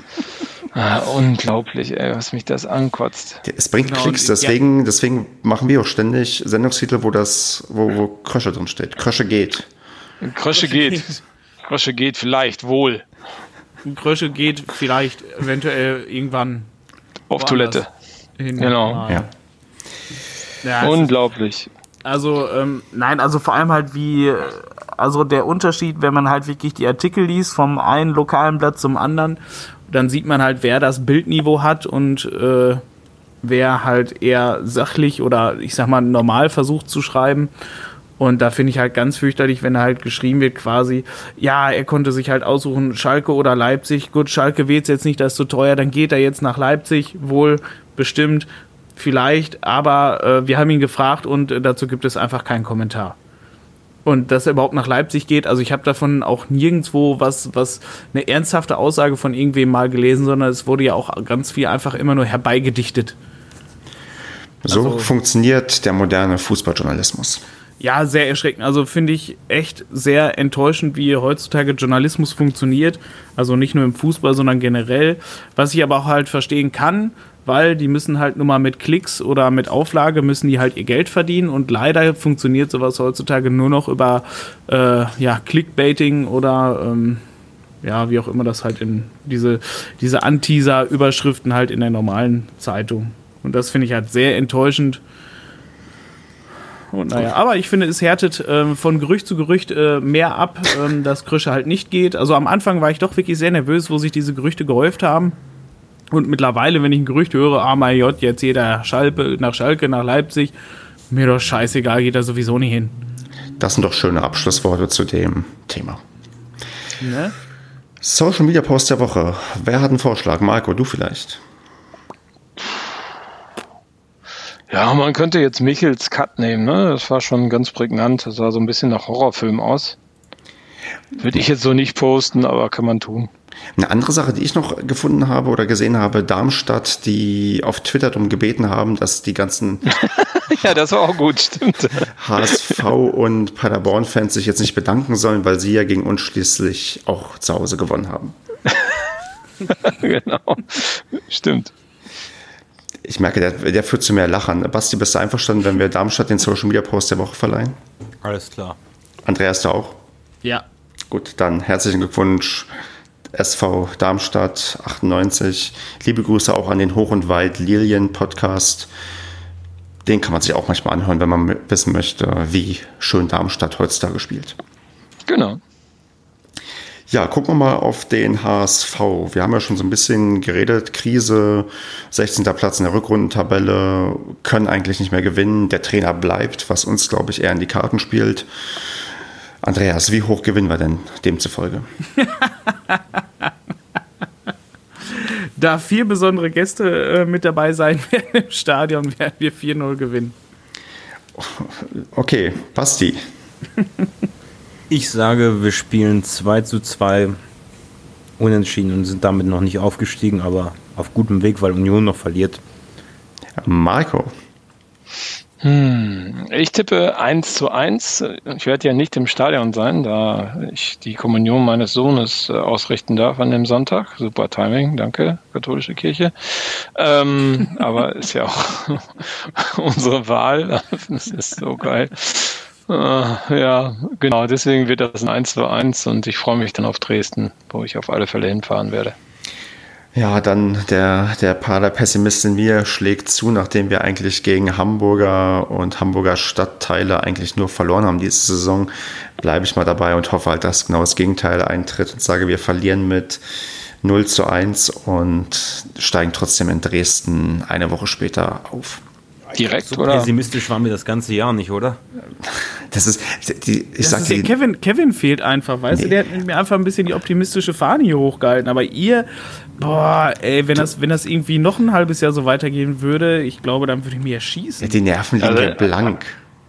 B: Ah, unglaublich, ey, was mich das ankotzt.
A: Es bringt
D: Genau,
A: Klicks, deswegen, deswegen machen wir auch ständig Sendungstitel, wo das, wo, wo Krösche drin steht. Krösche geht.
B: Krösche geht. Krösche geht vielleicht wohl
D: Krösche geht vielleicht eventuell irgendwann
B: auf. Toilette.
D: hin.
B: Genau.
A: Ja.
D: Ja,
B: Unglaublich.
D: Also, ähm, nein, also vor allem halt wie, also der Unterschied, wenn man halt wirklich die Artikel liest, vom einen lokalen Blatt zum anderen, dann sieht man halt, wer das Bildniveau hat und äh, wer halt eher sachlich oder ich sag mal normal versucht zu schreiben. Und da finde ich halt ganz fürchterlich, wenn halt geschrieben wird quasi, ja, er konnte sich halt aussuchen, Schalke oder Leipzig. Gut, Schalke wird jetzt nicht, das ist zu teuer, dann geht er jetzt nach Leipzig, wohl bestimmt, vielleicht, aber äh, wir haben ihn gefragt und äh, dazu gibt es einfach keinen Kommentar. Und dass er überhaupt nach Leipzig geht, also ich habe davon auch nirgendwo was, was eine ernsthafte Aussage von irgendwem mal gelesen, sondern es wurde ja auch ganz viel einfach immer nur herbeigedichtet.
A: So
D: Also-
A: funktioniert der moderne Fußballjournalismus.
D: Ja, sehr erschreckend. Also finde ich echt sehr enttäuschend, wie heutzutage Journalismus funktioniert. Also nicht nur im Fußball, sondern generell. Was ich aber auch halt verstehen kann, weil die müssen halt nur mal mit Klicks oder mit Auflage müssen die halt ihr Geld verdienen und leider funktioniert sowas heutzutage nur noch über äh, ja, Clickbaiting oder ähm, ja, wie auch immer das halt in diese, diese Anteaser-Überschriften halt in der normalen Zeitung. Und das finde ich halt sehr enttäuschend. Und naja, aber ich finde, es härtet ähm, von Gerücht zu Gerücht äh, mehr ab, ähm, dass Krösche halt nicht geht. Also am Anfang war ich doch wirklich sehr nervös, wo sich diese Gerüchte gehäuft haben. Und mittlerweile, wenn ich ein Gerücht höre, ah mein Gott, jetzt jeder Schalke, nach Schalke, nach Leipzig, mir doch scheißegal, geht da sowieso nicht hin.
A: Das sind doch schöne Abschlussworte zu dem Thema.
D: Ne?
A: Social Media Post der Woche. Wer hat einen Vorschlag? Marco, du vielleicht?
B: Ja, man könnte jetzt Michels Cut nehmen, ne? Das war schon ganz prägnant. Das sah so ein bisschen nach Horrorfilm aus. Würde ich jetzt so nicht posten, aber kann man tun.
A: Eine andere Sache, die ich noch gefunden habe oder gesehen habe, Darmstadt, die auf Twitter darum gebeten haben, dass die ganzen (laughs)
B: Ja, das war auch gut, stimmt.
A: HSV und Paderborn-Fans sich jetzt nicht bedanken sollen, weil sie ja gegen uns schließlich auch zu Hause gewonnen haben. (laughs)
B: genau. Stimmt.
A: Ich merke, der, der führt zu mehr Lachern. Basti, bist du einverstanden, wenn wir Darmstadt den Social Media Post der Woche verleihen?
C: Alles klar.
A: Andreas, du auch?
D: Ja.
A: Gut, dann herzlichen Glückwunsch, SV Darmstadt 98. Liebe Grüße auch an den Hoch und Weit Lilien Podcast. Den kann man sich auch manchmal anhören, wenn man wissen möchte, wie schön Darmstadt heutzutage spielt.
B: Genau.
A: Ja, gucken wir mal auf den HSV. Wir haben ja schon so ein bisschen geredet. Krise, 16. Platz in der Rückrundentabelle, können eigentlich nicht mehr gewinnen. Der Trainer bleibt, was uns, glaube ich, eher in die Karten spielt. Andreas, wie hoch gewinnen wir denn demzufolge? (laughs)
D: Da vier besondere Gäste äh, mit dabei sein werden im Stadion, werden wir 4-0 gewinnen.
A: Okay, Basti. (laughs)
C: Ich sage, wir spielen 2 zu 2 unentschieden und sind damit noch nicht aufgestiegen, aber auf gutem Weg, weil Union noch verliert.
A: Marco.
B: Hm, ich tippe 1 zu 1. Ich werde ja nicht im Stadion sein, da ich die Kommunion meines Sohnes äh, ausrichten darf an dem Sonntag. Super Timing, danke, katholische Kirche. Ähm, (laughs) aber ist ja auch (laughs) unsere Wahl. (laughs) Das ist so geil. Äh, ja, genau, deswegen wird das ein 1 zu 1 und ich freue mich dann auf Dresden, wo ich auf alle Fälle hinfahren werde.
A: Ja, dann der, der Pader-Pessimist in mir schlägt zu, nachdem wir eigentlich gegen Hamburger und Hamburger Stadtteile eigentlich nur verloren haben diese Saison, bleibe ich mal dabei und hoffe halt, dass genau das Gegenteil eintritt und sage, wir verlieren mit 0 zu 1 und steigen trotzdem in Dresden eine Woche später auf.
B: Direkt,
C: so
B: oder?
C: pessimistisch waren wir das ganze Jahr nicht, oder?
A: Das ist, die, ich
D: Das
A: sag
D: ist ja
A: dir,
D: Kevin, Kevin fehlt einfach, weißt
A: Nee.
D: du? Der hat mir einfach ein bisschen die optimistische Fahne hier hochgehalten. Aber ihr, boah, ey, wenn das, wenn das irgendwie noch ein halbes Jahr so weitergehen würde, ich glaube, dann würde ich mir erschießen.
A: die Nerven liegen
B: Also,
A: blank.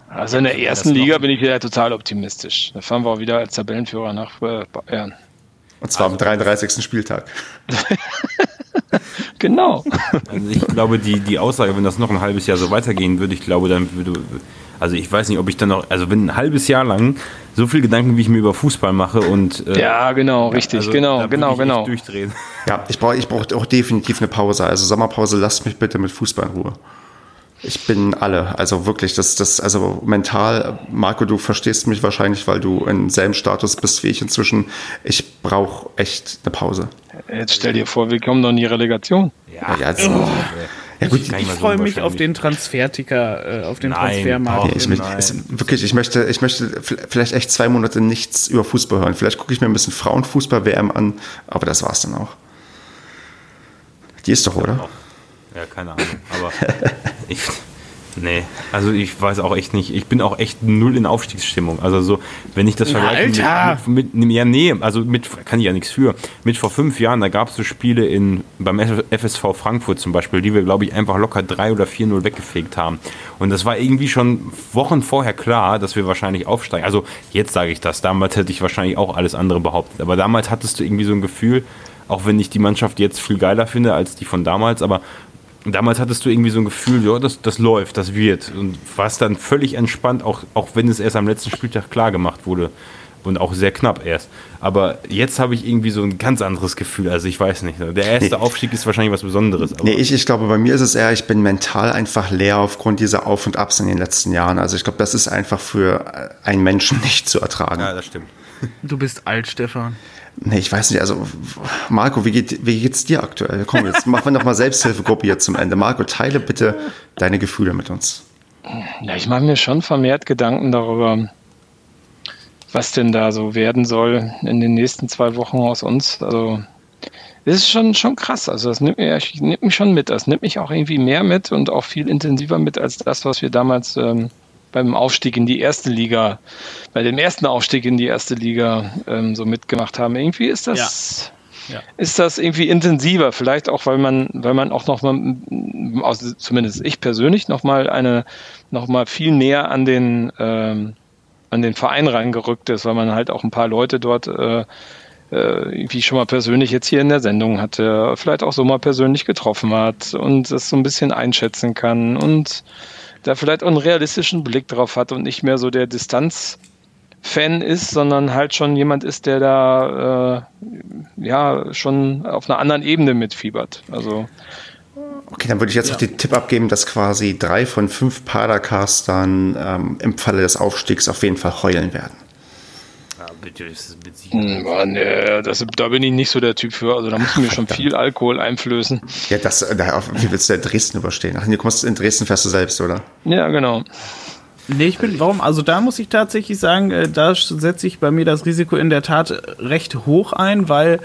B: Also in der ersten Liga bin ich wieder total optimistisch. Da fahren wir auch wieder als Tabellenführer nach äh, Bayern.
A: Und zwar am 33. Spieltag. (laughs) (laughs)
B: Genau.
C: Also ich glaube, die, die Aussage, wenn das noch ein halbes Jahr so weitergehen würde, ich glaube, dann würde, also ich weiß nicht, ob ich dann noch, also wenn ein halbes Jahr lang so viel Gedanken, wie ich mir über Fußball mache und äh,
B: Ja, genau, richtig,
C: also
B: genau,
C: da würde
B: genau, genau.
C: durchdrehen.
A: Ja, ich brauche ich brauch auch definitiv eine Pause. Also Sommerpause, lasst mich bitte mit Fußball in Ruhe. Ich bin alle. Also wirklich, das, das, also mental, Marco, du verstehst mich wahrscheinlich, weil du im selben Status bist wie ich inzwischen. Ich brauche echt eine Pause.
B: Jetzt stell dir vor, wir kommen doch in die Relegation.
A: Ja, jetzt, ja gut,
D: Ich
C: so
D: freue mich auf den Transferticker, äh, auf den
C: Nein,
D: Transfermarkt.
A: Nee, ich, möchte,
C: nein.
A: es, wirklich, ich möchte, ich möchte vielleicht echt zwei Monate nichts über Fußball hören. Vielleicht gucke ich mir ein bisschen Frauenfußball-WM an, aber das war's dann auch. Die ist doch, oder?
C: Ja, keine Ahnung. Aber ich, nee, also ich weiß auch echt nicht. Ich bin auch echt null in Aufstiegsstimmung. Also so, wenn ich das vergleiche
D: Alter!
C: mit, mit, ja, nee, also mit, kann ich ja nichts für. Mit vor fünf Jahren, da gab es so Spiele in, beim FSV Frankfurt zum Beispiel, die wir, glaube ich, einfach locker 3 oder 4-0 weggefegt haben. Und das war irgendwie schon Wochen vorher klar, dass wir wahrscheinlich aufsteigen. Also jetzt sage ich das. Damals hätte ich wahrscheinlich auch alles andere behauptet. Aber damals hattest du irgendwie so ein Gefühl, auch wenn ich die Mannschaft jetzt viel geiler finde als die von damals, aber damals hattest du irgendwie so ein Gefühl, ja, das, das läuft, das wird. Und warst dann völlig entspannt, auch, auch wenn es erst am letzten Spieltag klar gemacht wurde. Und auch sehr knapp erst. Aber jetzt habe ich irgendwie so ein ganz anderes Gefühl. Also ich weiß nicht. Der erste
A: Nee.
C: Aufstieg ist wahrscheinlich was Besonderes. Aber
A: Nee, ich, ich glaube, bei mir ist es eher, ich bin mental einfach leer aufgrund dieser Auf- und Abs in den letzten Jahren. Also ich glaube, das ist einfach für einen Menschen (laughs) nicht zu ertragen.
C: ja, das stimmt.
D: Du bist alt, Stefan.
A: Nee, ich weiß nicht, also Marco, wie, geht, wie geht's dir aktuell? Komm, jetzt machen wir nochmal Selbsthilfegruppe hier zum Ende. Marco, teile bitte deine Gefühle mit uns.
B: Ja, ich mache mir schon vermehrt Gedanken darüber, was denn da so werden soll in den nächsten zwei Wochen aus uns. Also das ist schon, schon krass. Also das nimmt, mir, nimmt mich schon mit. Das nimmt mich auch irgendwie mehr mit und auch viel intensiver mit als das, was wir damals ähm, beim Aufstieg in die erste Liga, bei dem ersten Aufstieg in die erste Liga ähm, so mitgemacht haben. Irgendwie ist das,
D: Ja. Ja.
B: ist das irgendwie intensiver. Vielleicht auch, weil man, weil man auch noch mal, also zumindest ich persönlich, noch mal eine, noch mal viel näher an den, ähm, an den Verein reingerückt ist, weil man halt auch ein paar Leute dort äh, äh, irgendwie schon mal persönlich jetzt hier in der Sendung hatte, vielleicht auch so mal persönlich getroffen hat und es so ein bisschen einschätzen kann und da vielleicht auch einen realistischen Blick drauf hat und nicht mehr so der Distanz-Fan ist, sondern halt schon jemand ist, der da äh, ja schon auf einer anderen Ebene mitfiebert. Also
A: Okay, dann würde ich jetzt noch den Tipp abgeben, dass quasi drei von fünf Padercastern ähm, im Falle des Aufstiegs auf jeden Fall heulen werden.
C: Das mit Sicherheit.
B: hm, Mann, äh, das, da bin ich nicht so der Typ für. Also da muss mir schon viel Alkohol einflößen.
A: Ja, das, äh, da- wie willst du denn Dresden überstehen? Ach, du kommst in Dresden fährst du selbst, oder?
B: Ja, genau.
D: Nee, ich bin, warum? Also da muss ich tatsächlich sagen, äh, da setze ich bei mir das Risiko in der Tat recht hoch ein, weil, äh,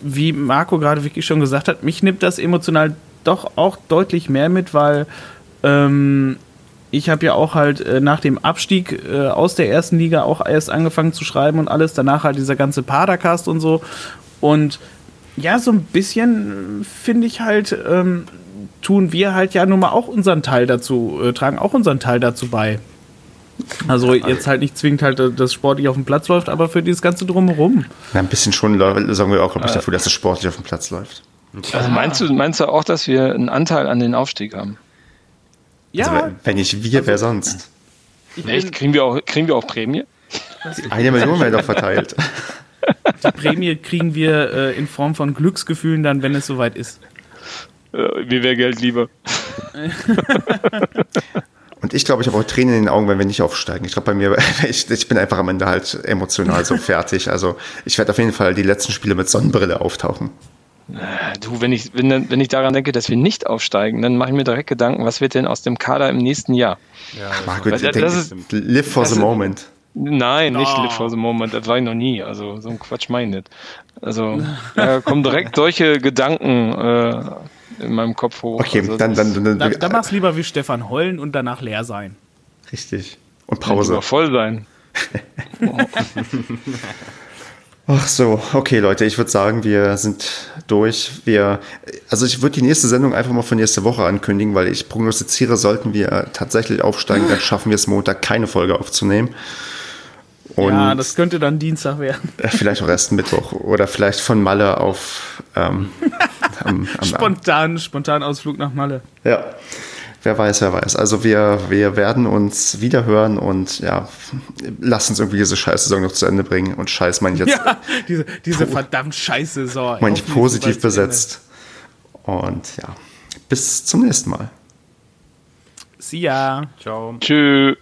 D: wie Marco gerade wirklich schon gesagt hat, mich nimmt das emotional doch auch deutlich mehr mit, weil ähm, ich habe ja auch halt äh, nach dem Abstieg äh, aus der ersten Liga auch erst angefangen zu schreiben und alles, danach halt dieser ganze Padercast und so. Und ja, so ein bisschen äh, finde ich halt, ähm, tun wir halt ja nun mal auch unseren Teil dazu, äh, tragen auch unseren Teil dazu bei. Also jetzt halt nicht zwingend halt, äh, dass sportlich auf dem Platz läuft, aber für dieses ganze Drumherum.
A: Ja, ein bisschen schon sagen wir auch, glaube ich, dafür, dass es sportlich auf dem Platz läuft.
B: Also meinst du, meinst du auch, dass wir einen Anteil an den Aufstieg haben?
D: Ja,
A: Also, wenn- nicht wir, wer sonst?
B: Echt? Kriegen wir auch, kriegen wir auch Prämie?
A: Eine Million werden doch verteilt. (laughs)
D: die Prämie kriegen wir äh, in Form von Glücksgefühlen dann, wenn es soweit ist.
B: Äh, mir wäre Geld lieber. (laughs)
A: Und ich glaube, ich habe auch Tränen in den Augen, wenn wir nicht aufsteigen. Ich glaube, bei mir, (laughs) ich, ich bin einfach am Ende halt emotional so fertig. Also ich werde auf jeden Fall die letzten Spiele mit Sonnenbrille auftauchen.
B: Du, wenn ich, wenn, wenn ich daran denke, dass wir nicht aufsteigen, dann mache ich mir direkt Gedanken, was wird denn aus dem Kader im nächsten Jahr?
C: Ja,
B: das-
A: denk-
B: das ist-
A: live for
B: das
A: the
B: ist-
A: moment.
B: Nein, nicht
D: Oh.
B: Live for the Moment, das war ich noch nie. Also so ein Quatsch meine ich nicht. Also (laughs) da kommen direkt solche Gedanken äh, in meinem Kopf hoch.
A: Okay,
B: also,
A: dann,
B: das
A: dann, dann,
D: Da, da mach's lieber wie Stefan heulen und danach leer sein.
A: richtig. Und Pause.
B: lieber voll sein. (laughs)
A: Ach so, okay, Leute, ich würde sagen, wir sind durch. Wir, also ich würde die nächste Sendung einfach mal für nächste Woche ankündigen, weil ich prognostiziere, sollten wir tatsächlich aufsteigen, dann schaffen wir es Montag keine Folge aufzunehmen. Und
D: ja, das könnte dann Dienstag werden. (laughs)
A: äh, vielleicht auch erst Mittwoch oder vielleicht von Malle auf ähm, am, am, (laughs)
D: Spontan, spontan Ausflug nach Malle.
A: Ja, wer weiß, wer weiß. Also wir, wir werden uns wiederhören und ja, lasst uns irgendwie diese Scheißsaison noch zu Ende bringen. Und Scheiß meine ich jetzt (laughs)
D: Ja, diese, diese verdammt scheiße Saison.
A: meine ich positiv besetzt. Und ja, bis zum nächsten Mal.
D: See ya.
C: Ciao.
B: Tschüss.